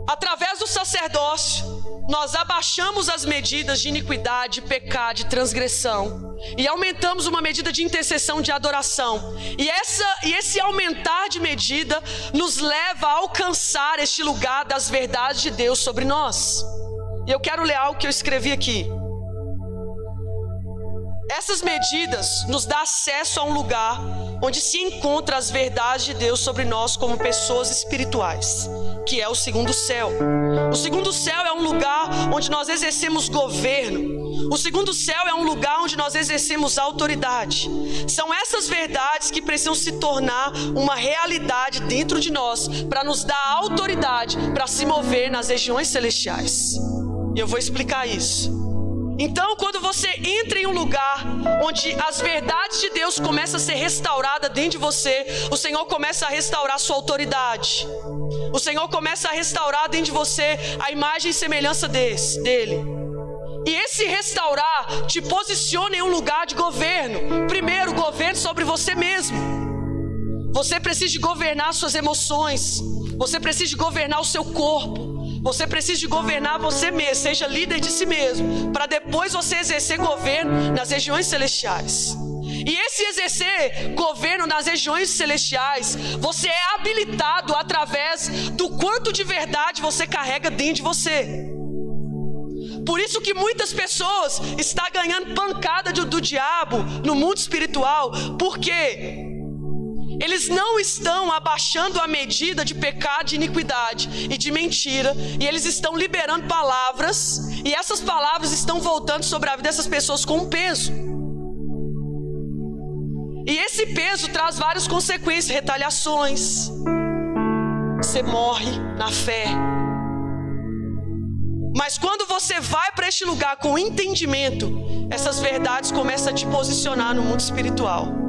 Através do sacerdócio, nós abaixamos as medidas de iniquidade, pecado, de transgressão e aumentamos uma medida de intercessão, de adoração. E, essa, e esse aumentar de medida nos leva a alcançar este lugar das verdades de Deus sobre nós. E eu quero ler algo que eu escrevi aqui. Essas medidas nos dão acesso a um lugar onde se encontram as verdades de Deus sobre nós como pessoas espirituais que é o segundo céu. O segundo céu é um lugar onde nós exercemos governo. O segundo céu é um lugar onde nós exercemos autoridade. São essas verdades que precisam se tornar uma realidade dentro de nós para nos dar autoridade para se mover nas regiões celestiais. E eu vou explicar isso. Então, quando você entra em um lugar onde as verdades de Deus começam a ser restauradas dentro de você, o Senhor começa a restaurar a sua autoridade. O Senhor começa a restaurar dentro de você a imagem e semelhança desse, dele. E esse restaurar te posiciona em um lugar de governo. Primeiro, governo sobre você mesmo. Você precisa governar suas emoções. Você precisa governar o seu corpo. Você precisa de governar você mesmo, seja líder de si mesmo, para depois você exercer governo nas regiões celestiais. E esse exercer governo nas regiões celestiais, você é habilitado através do quanto de verdade você carrega dentro de você. Por isso que muitas pessoas estão ganhando pancada do, do diabo no mundo espiritual, porque eles não estão abaixando a medida de pecado, de iniquidade e de mentira, e eles estão liberando palavras, e essas palavras estão voltando sobre a vida dessas pessoas com peso. E esse peso traz várias consequências, retaliações. Você morre na fé. Mas quando você vai para este lugar com entendimento, essas verdades começam a te posicionar no mundo espiritual.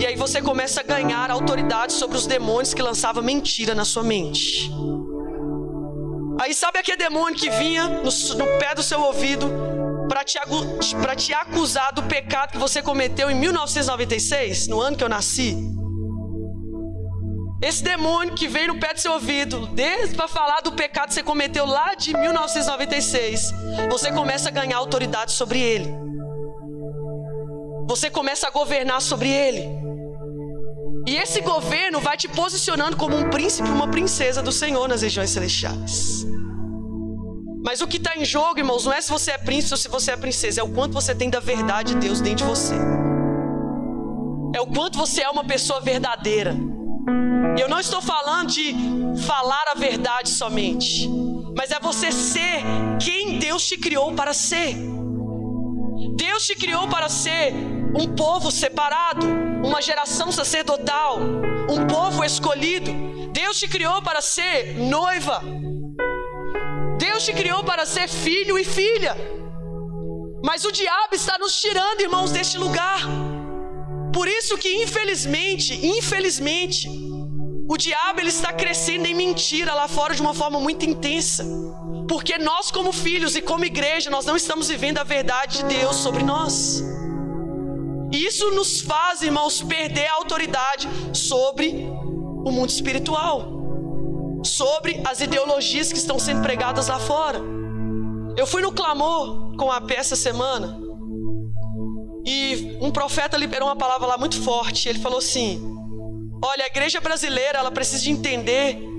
E aí você começa a ganhar autoridade sobre os demônios que lançavam mentira na sua mente. Aí sabe aquele demônio que vinha no, no pé do seu ouvido para te, te acusar do pecado que você cometeu em 1996, no ano que eu nasci? Esse demônio que veio no pé do seu ouvido, desde para falar do pecado que você cometeu lá de 1996, você começa a ganhar autoridade sobre ele. Você começa a governar sobre ele. E esse governo vai te posicionando como um príncipe e uma princesa do Senhor nas regiões celestiais. Mas o que está em jogo, irmãos, não é se você é príncipe ou se você é princesa, é o quanto você tem da verdade de Deus dentro de você. É o quanto você é uma pessoa verdadeira. Eu não estou falando de falar a verdade somente, mas é você ser quem Deus te criou para ser. Deus te criou para ser um povo separado, uma geração sacerdotal, um povo escolhido. Deus te criou para ser noiva. Deus te criou para ser filho e filha. Mas o diabo está nos tirando, irmãos, deste lugar. Por isso que infelizmente, infelizmente, o diabo ele está crescendo em mentira lá fora de uma forma muito intensa. Porque nós como filhos e como igreja, nós não estamos vivendo a verdade de Deus sobre nós. E isso nos faz, irmãos, perder a autoridade sobre o mundo espiritual. Sobre as ideologias que estão sendo pregadas lá fora. Eu fui no clamor com a peça semana. E um profeta liberou uma palavra lá muito forte. Ele falou assim: Olha, a igreja brasileira, ela precisa de entender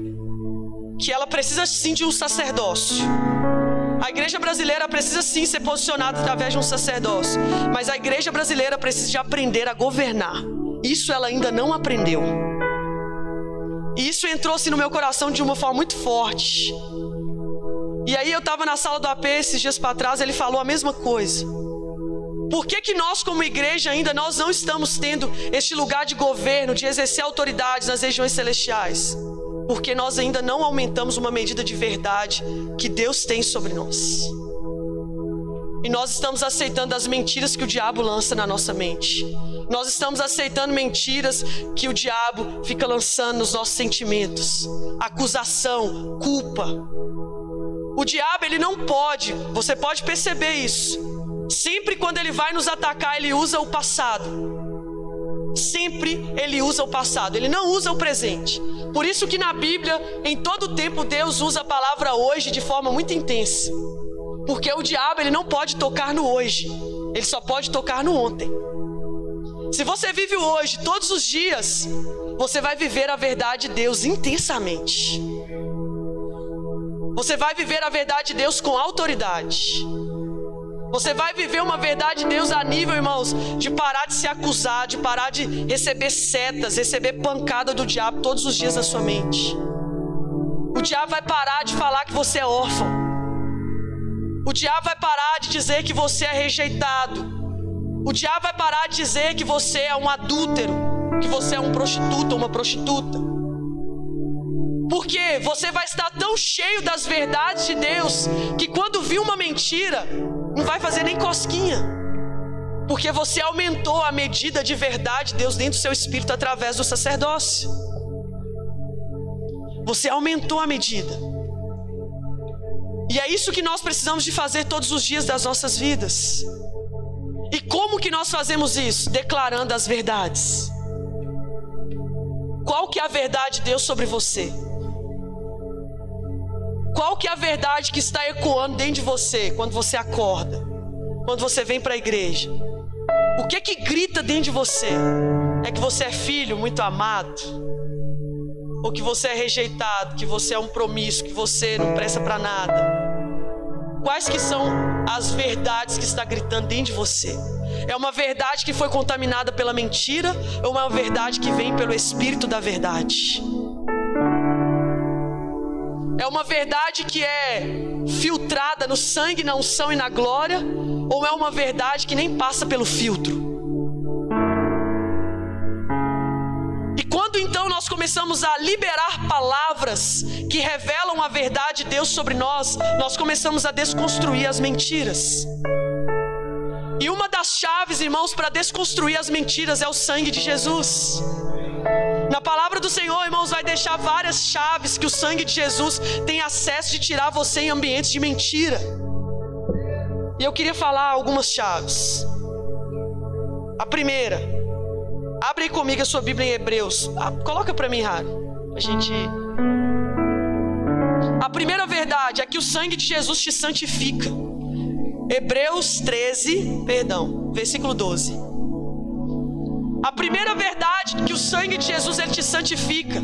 que ela precisa sim de um sacerdócio. A igreja brasileira precisa sim ser posicionada através de um sacerdócio, mas a igreja brasileira precisa de aprender a governar. Isso ela ainda não aprendeu. E isso entrou assim no meu coração de uma forma muito forte. E aí eu estava na sala do AP esses dias para trás, ele falou a mesma coisa. Por que, que nós, como igreja, ainda nós não estamos tendo este lugar de governo, de exercer autoridades nas regiões celestiais? Porque nós ainda não aumentamos uma medida de verdade que Deus tem sobre nós. E nós estamos aceitando as mentiras que o diabo lança na nossa mente. Nós estamos aceitando mentiras que o diabo fica lançando nos nossos sentimentos. Acusação, culpa. O diabo, ele não pode, você pode perceber isso. Sempre quando ele vai nos atacar, ele usa o passado. Sempre ele usa o passado, ele não usa o presente. Por isso que na Bíblia, em todo tempo, Deus usa a palavra hoje de forma muito intensa. Porque o diabo ele não pode tocar no hoje, ele só pode tocar no ontem. Se você vive o hoje todos os dias, você vai viver a verdade de Deus intensamente. Você vai viver a verdade de Deus com autoridade. Você vai viver uma verdade de Deus a nível, irmãos, de parar de se acusar, de parar de receber setas, receber pancada do diabo todos os dias na sua mente. O diabo vai parar de falar que você é órfão. O diabo vai parar de dizer que você é rejeitado. O diabo vai parar de dizer que você é um adúltero, que você é um prostituto ou uma prostituta. Porque você vai estar tão cheio das verdades de Deus que quando vir uma mentira, não vai fazer nem cosquinha. Porque você aumentou a medida de verdade de Deus dentro do seu espírito através do sacerdócio. Você aumentou a medida. E é isso que nós precisamos de fazer todos os dias das nossas vidas. E como que nós fazemos isso? Declarando as verdades. Qual que é a verdade de Deus sobre você? Qual que é a verdade que está ecoando dentro de você quando você acorda? Quando você vem para a igreja? O que que grita dentro de você? É que você é filho muito amado? Ou que você é rejeitado, que você é um promíscuo, que você não presta para nada? Quais que são as verdades que está gritando dentro de você. É uma verdade que foi contaminada pela mentira ou uma verdade que vem pelo espírito da verdade? É uma verdade que é filtrada no sangue, na unção e na glória, ou é uma verdade que nem passa pelo filtro? E quando então nós começamos a liberar palavras que revelam a verdade de Deus sobre nós, nós começamos a desconstruir as mentiras. E uma das chaves, irmãos, para desconstruir as mentiras é o sangue de Jesus. Na palavra do Senhor, irmãos, vai deixar várias chaves que o sangue de Jesus tem acesso de tirar você em ambientes de mentira. E eu queria falar algumas chaves. A primeira, abre comigo a sua Bíblia em Hebreus. Ah, coloca para mim, Rara. A gente. A primeira verdade é que o sangue de Jesus te santifica. Hebreus 13, perdão, versículo 12. A primeira verdade é que o sangue de Jesus ele te santifica.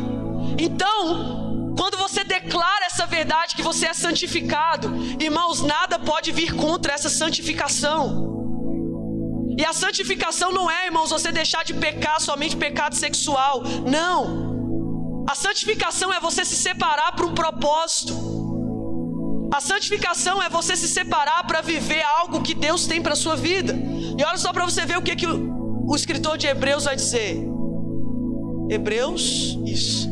Então, quando você declara essa verdade que você é santificado, irmãos, nada pode vir contra essa santificação. E a santificação não é, irmãos, você deixar de pecar somente pecado sexual. Não. A santificação é você se separar para um propósito. A santificação é você se separar para viver algo que Deus tem para sua vida. E olha só para você ver o que que o escritor de Hebreus vai dizer. Hebreus, isso.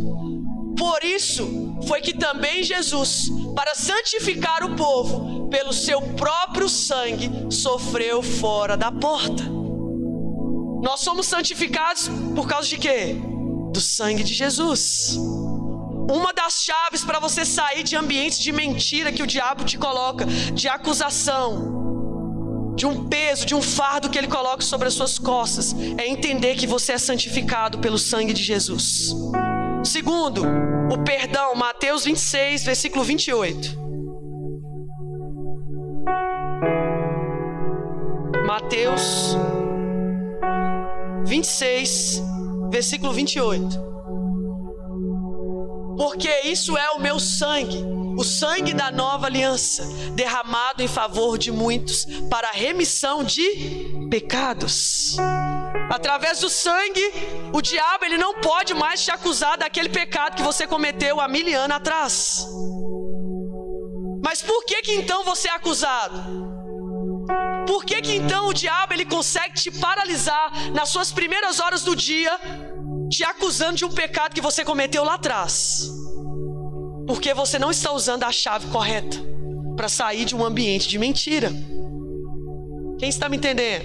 Por isso foi que também Jesus, para santificar o povo, pelo seu próprio sangue, sofreu fora da porta. Nós somos santificados por causa de quê? Do sangue de Jesus. Uma das chaves para você sair de ambientes de mentira que o diabo te coloca, de acusação, de um peso, de um fardo que Ele coloca sobre as suas costas, é entender que você é santificado pelo sangue de Jesus. Segundo, o perdão, Mateus 26, versículo 28. Mateus 26, versículo 28. Porque isso é o meu sangue o sangue da nova aliança, derramado em favor de muitos para a remissão de pecados. Através do sangue, o diabo ele não pode mais te acusar daquele pecado que você cometeu há mil anos atrás. Mas por que que então você é acusado? Por que que então o diabo ele consegue te paralisar nas suas primeiras horas do dia, te acusando de um pecado que você cometeu lá atrás? Porque você não está usando a chave correta para sair de um ambiente de mentira. Quem está me entendendo?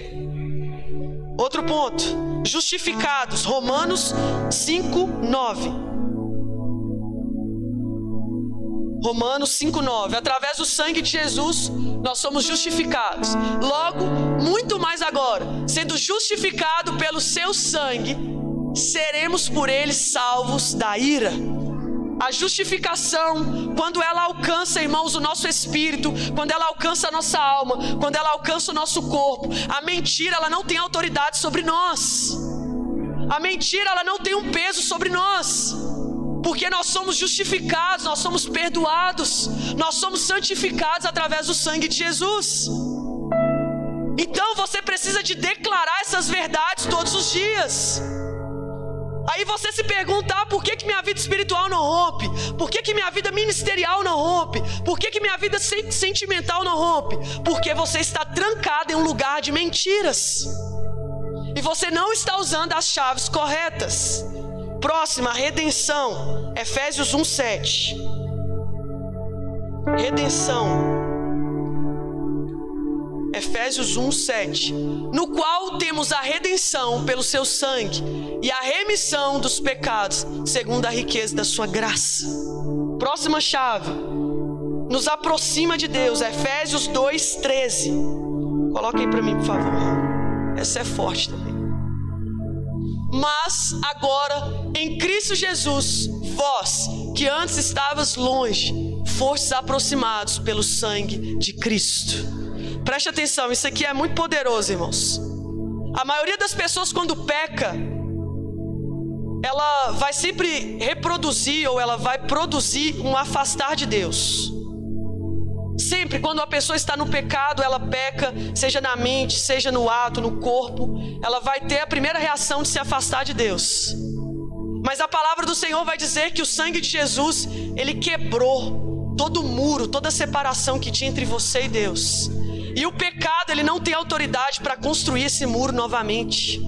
Outro ponto. Justificados. Romanos 5, 9. Romanos 5,9. Através do sangue de Jesus, nós somos justificados. Logo, muito mais agora, sendo justificado pelo seu sangue, seremos por ele salvos da ira. A justificação, quando ela alcança, irmãos, o nosso espírito, quando ela alcança a nossa alma, quando ela alcança o nosso corpo, a mentira ela não tem autoridade sobre nós. A mentira ela não tem um peso sobre nós. Porque nós somos justificados, nós somos perdoados, nós somos santificados através do sangue de Jesus. Então você precisa de declarar essas verdades todos os dias. Aí você se pergunta: ah, por que, que minha vida espiritual não rompe? Por que, que minha vida ministerial não rompe? Por que, que minha vida sentimental não rompe? Porque você está trancado em um lugar de mentiras. E você não está usando as chaves corretas. Próxima, redenção. Efésios 1:7. Redenção. Efésios 1, 7. No qual temos a redenção pelo seu sangue e a remissão dos pecados, segundo a riqueza da sua graça. Próxima chave. Nos aproxima de Deus. Efésios 2, 13. Coloca aí para mim, por favor. Essa é forte também. Mas agora, em Cristo Jesus, vós que antes estavas longe, fostes aproximados pelo sangue de Cristo Preste atenção, isso aqui é muito poderoso, irmãos. A maioria das pessoas, quando peca, ela vai sempre reproduzir ou ela vai produzir um afastar de Deus. Sempre quando a pessoa está no pecado, ela peca, seja na mente, seja no ato, no corpo, ela vai ter a primeira reação de se afastar de Deus. Mas a palavra do Senhor vai dizer que o sangue de Jesus, ele quebrou todo o muro, toda a separação que tinha entre você e Deus. E o pecado, ele não tem autoridade para construir esse muro novamente.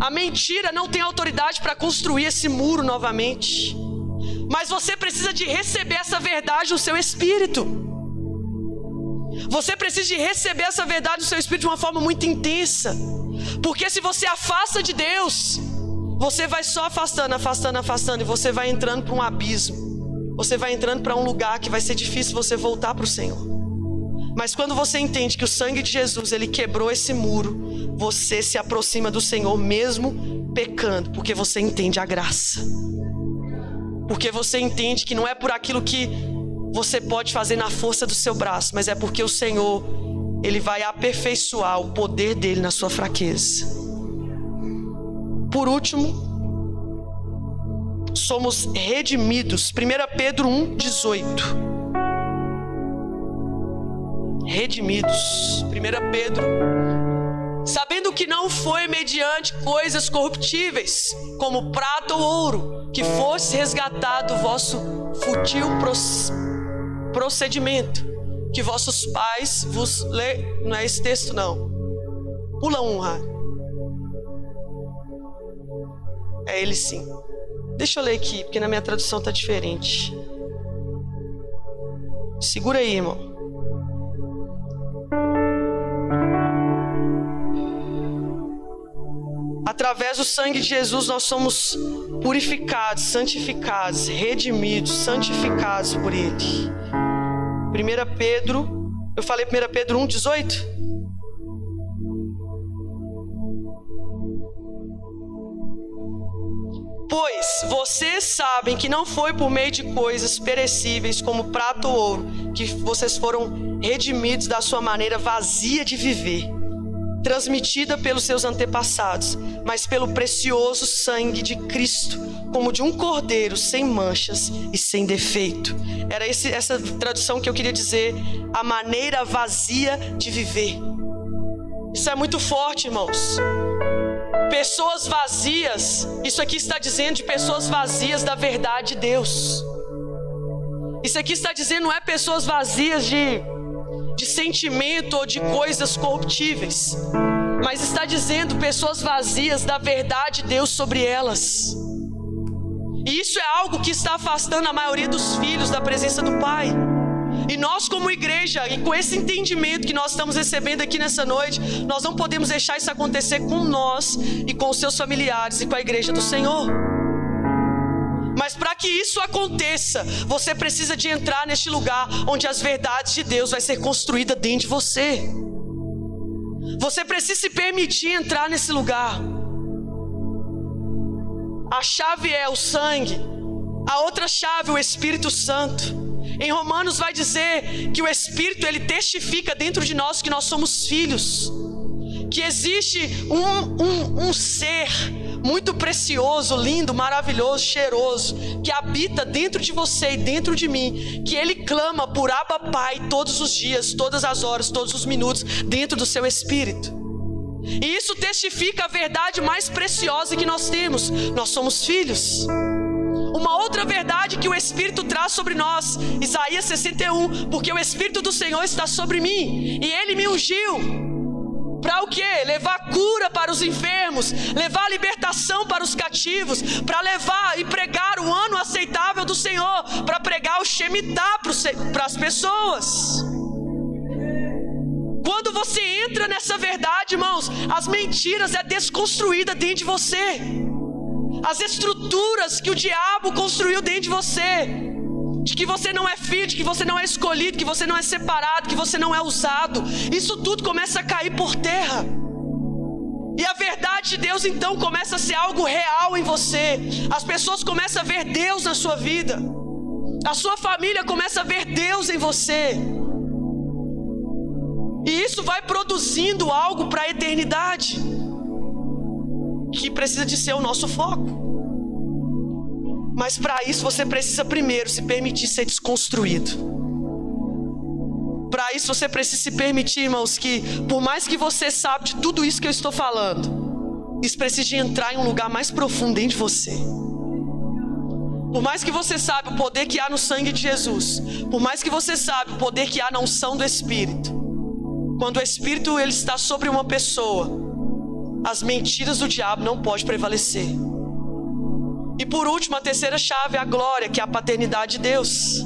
A mentira não tem autoridade para construir esse muro novamente. Mas você precisa de receber essa verdade no seu espírito. Você precisa de receber essa verdade no seu espírito de uma forma muito intensa. Porque se você afasta de Deus, você vai só afastando, afastando, afastando, e você vai entrando para um abismo. Você vai entrando para um lugar que vai ser difícil você voltar para o Senhor. Mas quando você entende que o sangue de Jesus, ele quebrou esse muro, você se aproxima do Senhor mesmo pecando, porque você entende a graça. Porque você entende que não é por aquilo que você pode fazer na força do seu braço, mas é porque o Senhor, ele vai aperfeiçoar o poder dele na sua fraqueza. Por último, somos redimidos. 1 Pedro 1, 18. Redimidos. 1 Pedro. Sabendo que não foi mediante coisas corruptíveis, como prata ou ouro, que fosse resgatado o vosso fútil procedimento que vossos pais vos lê. Não é esse texto, não. Pula um, É ele sim. Deixa eu ler aqui, porque na minha tradução tá diferente. Segura aí, irmão. Através do sangue de Jesus nós somos purificados, santificados, redimidos, santificados por Ele. 1 Pedro, eu falei 1 Pedro 1, 18? Pois vocês sabem que não foi por meio de coisas perecíveis como prata ou ouro que vocês foram redimidos da sua maneira vazia de viver, transmitida pelos seus antepassados, mas pelo precioso sangue de Cristo, como de um cordeiro sem manchas e sem defeito. Era esse, essa tradução que eu queria dizer, a maneira vazia de viver. Isso é muito forte, irmãos. Pessoas vazias, isso aqui está dizendo de pessoas vazias da verdade de Deus. Isso aqui está dizendo não é pessoas vazias de, de sentimento ou de coisas corruptíveis mas está dizendo pessoas vazias da verdade de Deus sobre elas. E isso é algo que está afastando a maioria dos filhos da presença do Pai. E nós, como igreja, e com esse entendimento que nós estamos recebendo aqui nessa noite, nós não podemos deixar isso acontecer com nós e com os seus familiares e com a igreja do Senhor. Mas para que isso aconteça, você precisa de entrar neste lugar onde as verdades de Deus vai ser construída dentro de você. Você precisa se permitir entrar nesse lugar. A chave é o sangue, a outra chave o Espírito Santo. Em Romanos vai dizer que o Espírito ele testifica dentro de nós que nós somos filhos, que existe um, um, um ser muito precioso, lindo, maravilhoso, cheiroso, que habita dentro de você e dentro de mim, que ele clama por Abba Pai todos os dias, todas as horas, todos os minutos, dentro do seu espírito. E isso testifica a verdade mais preciosa que nós temos: nós somos filhos. Uma outra verdade que o Espírito traz sobre nós, Isaías 61, porque o Espírito do Senhor está sobre mim e ele me ungiu para o quê? Levar cura para os enfermos, levar libertação para os cativos, para levar e pregar o ano aceitável do Senhor, para pregar o Shemitah para as pessoas. Quando você entra nessa verdade, irmãos, as mentiras é desconstruída dentro de você. As estruturas que o diabo construiu dentro de você de que você não é filho, de que você não é escolhido, que você não é separado, que você não é usado. Isso tudo começa a cair por terra. E a verdade de Deus então começa a ser algo real em você. As pessoas começam a ver Deus na sua vida. A sua família começa a ver Deus em você. E isso vai produzindo algo para a eternidade, que precisa de ser o nosso foco. Mas para isso você precisa primeiro se permitir ser desconstruído. Para isso você precisa se permitir, irmãos, que por mais que você sabe de tudo isso que eu estou falando, isso precisa de entrar em um lugar mais profundo dentro de você. Por mais que você saiba o poder que há no sangue de Jesus, por mais que você saiba o poder que há na unção do Espírito, quando o Espírito ele está sobre uma pessoa, as mentiras do diabo não podem prevalecer. E por último, a terceira chave é a glória, que é a paternidade de Deus.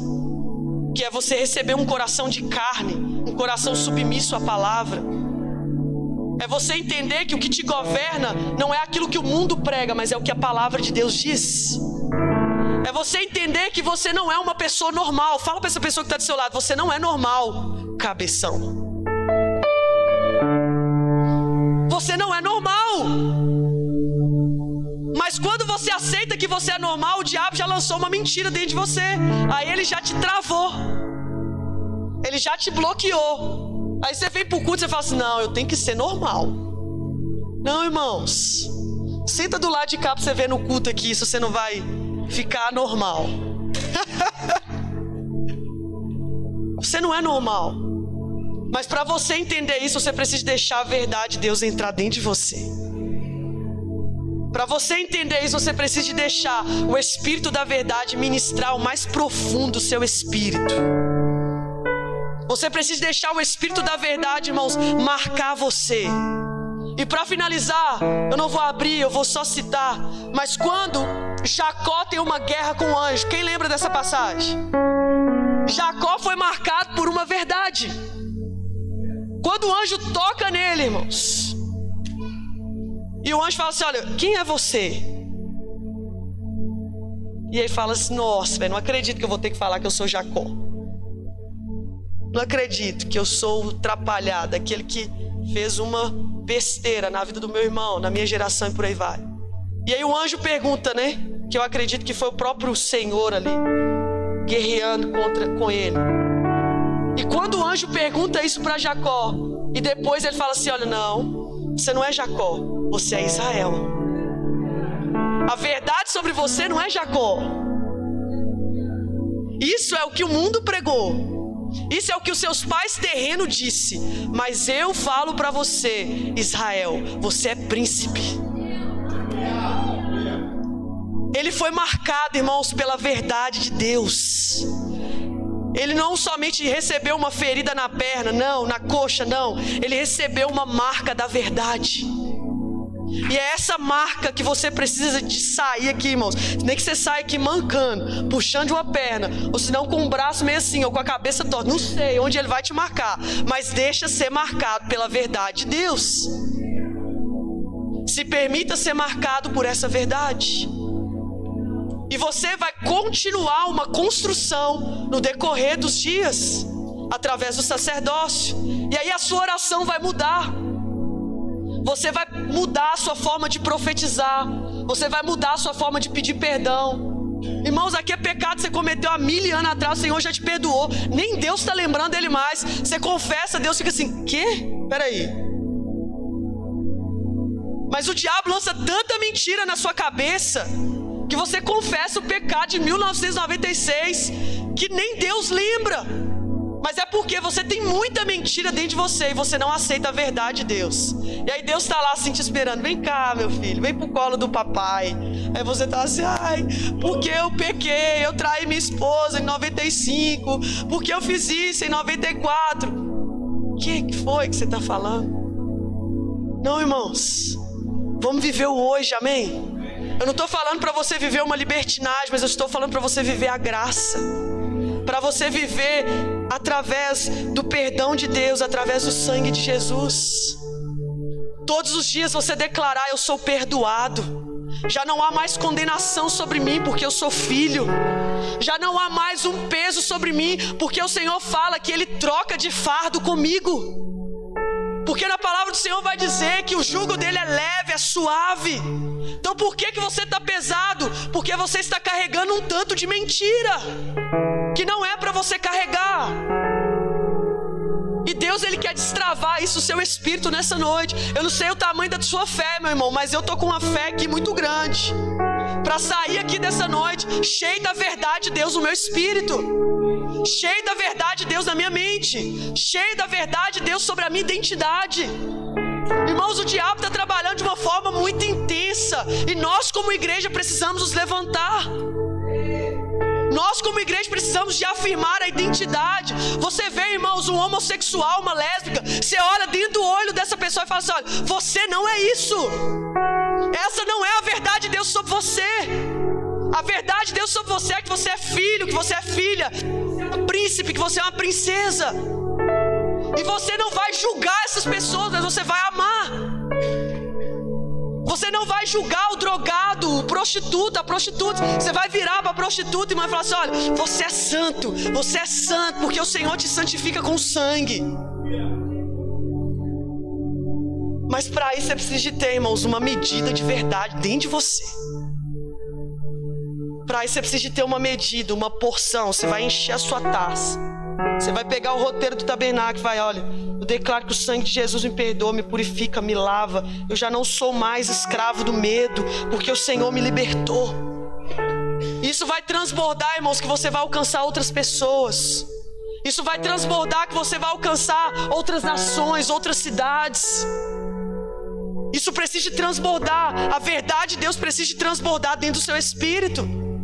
Que é você receber um coração de carne, um coração submisso à palavra. É você entender que o que te governa não é aquilo que o mundo prega, mas é o que a palavra de Deus diz. É você entender que você não é uma pessoa normal. Fala para essa pessoa que está do seu lado: você não é normal, cabeção. Aceita que você é normal, o diabo já lançou uma mentira dentro de você. Aí ele já te travou. Ele já te bloqueou. Aí você vem pro culto e fala assim: não, eu tenho que ser normal. Não, irmãos. Senta do lado de cá pra você ver no culto aqui se você não vai ficar normal. você não é normal. Mas para você entender isso, você precisa deixar a verdade de Deus entrar dentro de você. Para você entender isso, você precisa de deixar o Espírito da verdade ministrar o mais profundo do seu espírito. Você precisa deixar o Espírito da verdade, irmãos, marcar você. E para finalizar, eu não vou abrir, eu vou só citar. Mas quando Jacó tem uma guerra com o anjo, quem lembra dessa passagem? Jacó foi marcado por uma verdade. Quando o anjo toca nele, irmãos, e o anjo fala assim: Olha, quem é você? E ele fala assim: Nossa, velho, não acredito que eu vou ter que falar que eu sou Jacó. Não acredito que eu sou o trapalhado, aquele que fez uma besteira na vida do meu irmão, na minha geração e por aí vai. E aí o anjo pergunta, né? Que eu acredito que foi o próprio Senhor ali, guerreando contra, com ele. E quando o anjo pergunta isso para Jacó, e depois ele fala assim: Olha, não, você não é Jacó, você é Israel. A verdade sobre você não é Jacó. Isso é o que o mundo pregou. Isso é o que os seus pais terreno disse. Mas eu falo para você, Israel, você é príncipe. Ele foi marcado, irmãos, pela verdade de Deus. Ele não somente recebeu uma ferida na perna, não, na coxa, não. Ele recebeu uma marca da verdade. E é essa marca que você precisa de sair aqui, irmãos. Nem que você saia aqui mancando, puxando de uma perna, ou senão com o braço meio assim, ou com a cabeça torta. Não sei onde ele vai te marcar, mas deixa ser marcado pela verdade de Deus. Se permita ser marcado por essa verdade. E você vai continuar uma construção no decorrer dos dias, através do sacerdócio. E aí a sua oração vai mudar. Você vai mudar a sua forma de profetizar. Você vai mudar a sua forma de pedir perdão. Irmãos, aqui é pecado que você cometeu há mil anos atrás, o Senhor já te perdoou. Nem Deus está lembrando dele mais. Você confessa, Deus fica assim: quê? Peraí. Mas o diabo lança tanta mentira na sua cabeça que você confessa o pecado de 1996 que nem Deus lembra. Mas é porque você tem muita mentira dentro de você e você não aceita a verdade de Deus. E aí Deus está lá assim te esperando. Vem cá, meu filho, vem pro colo do papai. Aí você tá assim, ai, porque eu pequei, eu traí minha esposa em 95, porque eu fiz isso em 94. O que foi que você está falando? Não, irmãos. Vamos viver o hoje, amém? Eu não estou falando para você viver uma libertinagem, mas eu estou falando para você viver a graça para você viver através do perdão de Deus, através do sangue de Jesus. Todos os dias você declarar: Eu sou perdoado. Já não há mais condenação sobre mim, porque eu sou filho. Já não há mais um peso sobre mim, porque o Senhor fala que Ele troca de fardo comigo. Porque na palavra do Senhor vai dizer que o jugo dele é leve, é suave. Então por que, que você está pesado? Porque você está carregando um tanto de mentira que não é para você carregar. E Deus ele quer destravar isso seu espírito nessa noite. Eu não sei o tamanho da sua fé, meu irmão, mas eu tô com uma fé aqui muito grande para sair aqui dessa noite cheio da verdade de Deus no meu espírito. cheio da verdade de Deus na minha mente, cheio da verdade de Deus sobre a minha identidade. Irmãos, o diabo está trabalhando de uma forma muito intensa e nós, como igreja, precisamos nos levantar. Nós, como igreja, precisamos de afirmar a identidade. Você vê, irmãos, um homossexual, uma lésbica, você olha dentro do olho dessa pessoa e fala assim: olha, você não é isso. Essa não é a verdade de Deus sobre você. A verdade de Deus sobre você é que você é filho, que você é filha, um príncipe, que você é uma princesa. E você não vai julgar essas pessoas, mas você vai amar. Você não vai julgar o drogado, o prostituto, a prostituta. Você vai virar para a prostituta e vai falar assim: olha, você é santo, você é santo, porque o Senhor te santifica com sangue. Mas para isso você precisa de ter, irmãos, uma medida de verdade dentro de você. Para isso você precisa de ter uma medida, uma porção. Você vai encher a sua taça. Você vai pegar o roteiro do tabernáculo e vai, olha, eu declaro que o sangue de Jesus me perdoa, me purifica, me lava. Eu já não sou mais escravo do medo, porque o Senhor me libertou. Isso vai transbordar, irmãos, que você vai alcançar outras pessoas. Isso vai transbordar que você vai alcançar outras nações, outras cidades. Isso precisa transbordar. A verdade de Deus precisa transbordar dentro do seu espírito.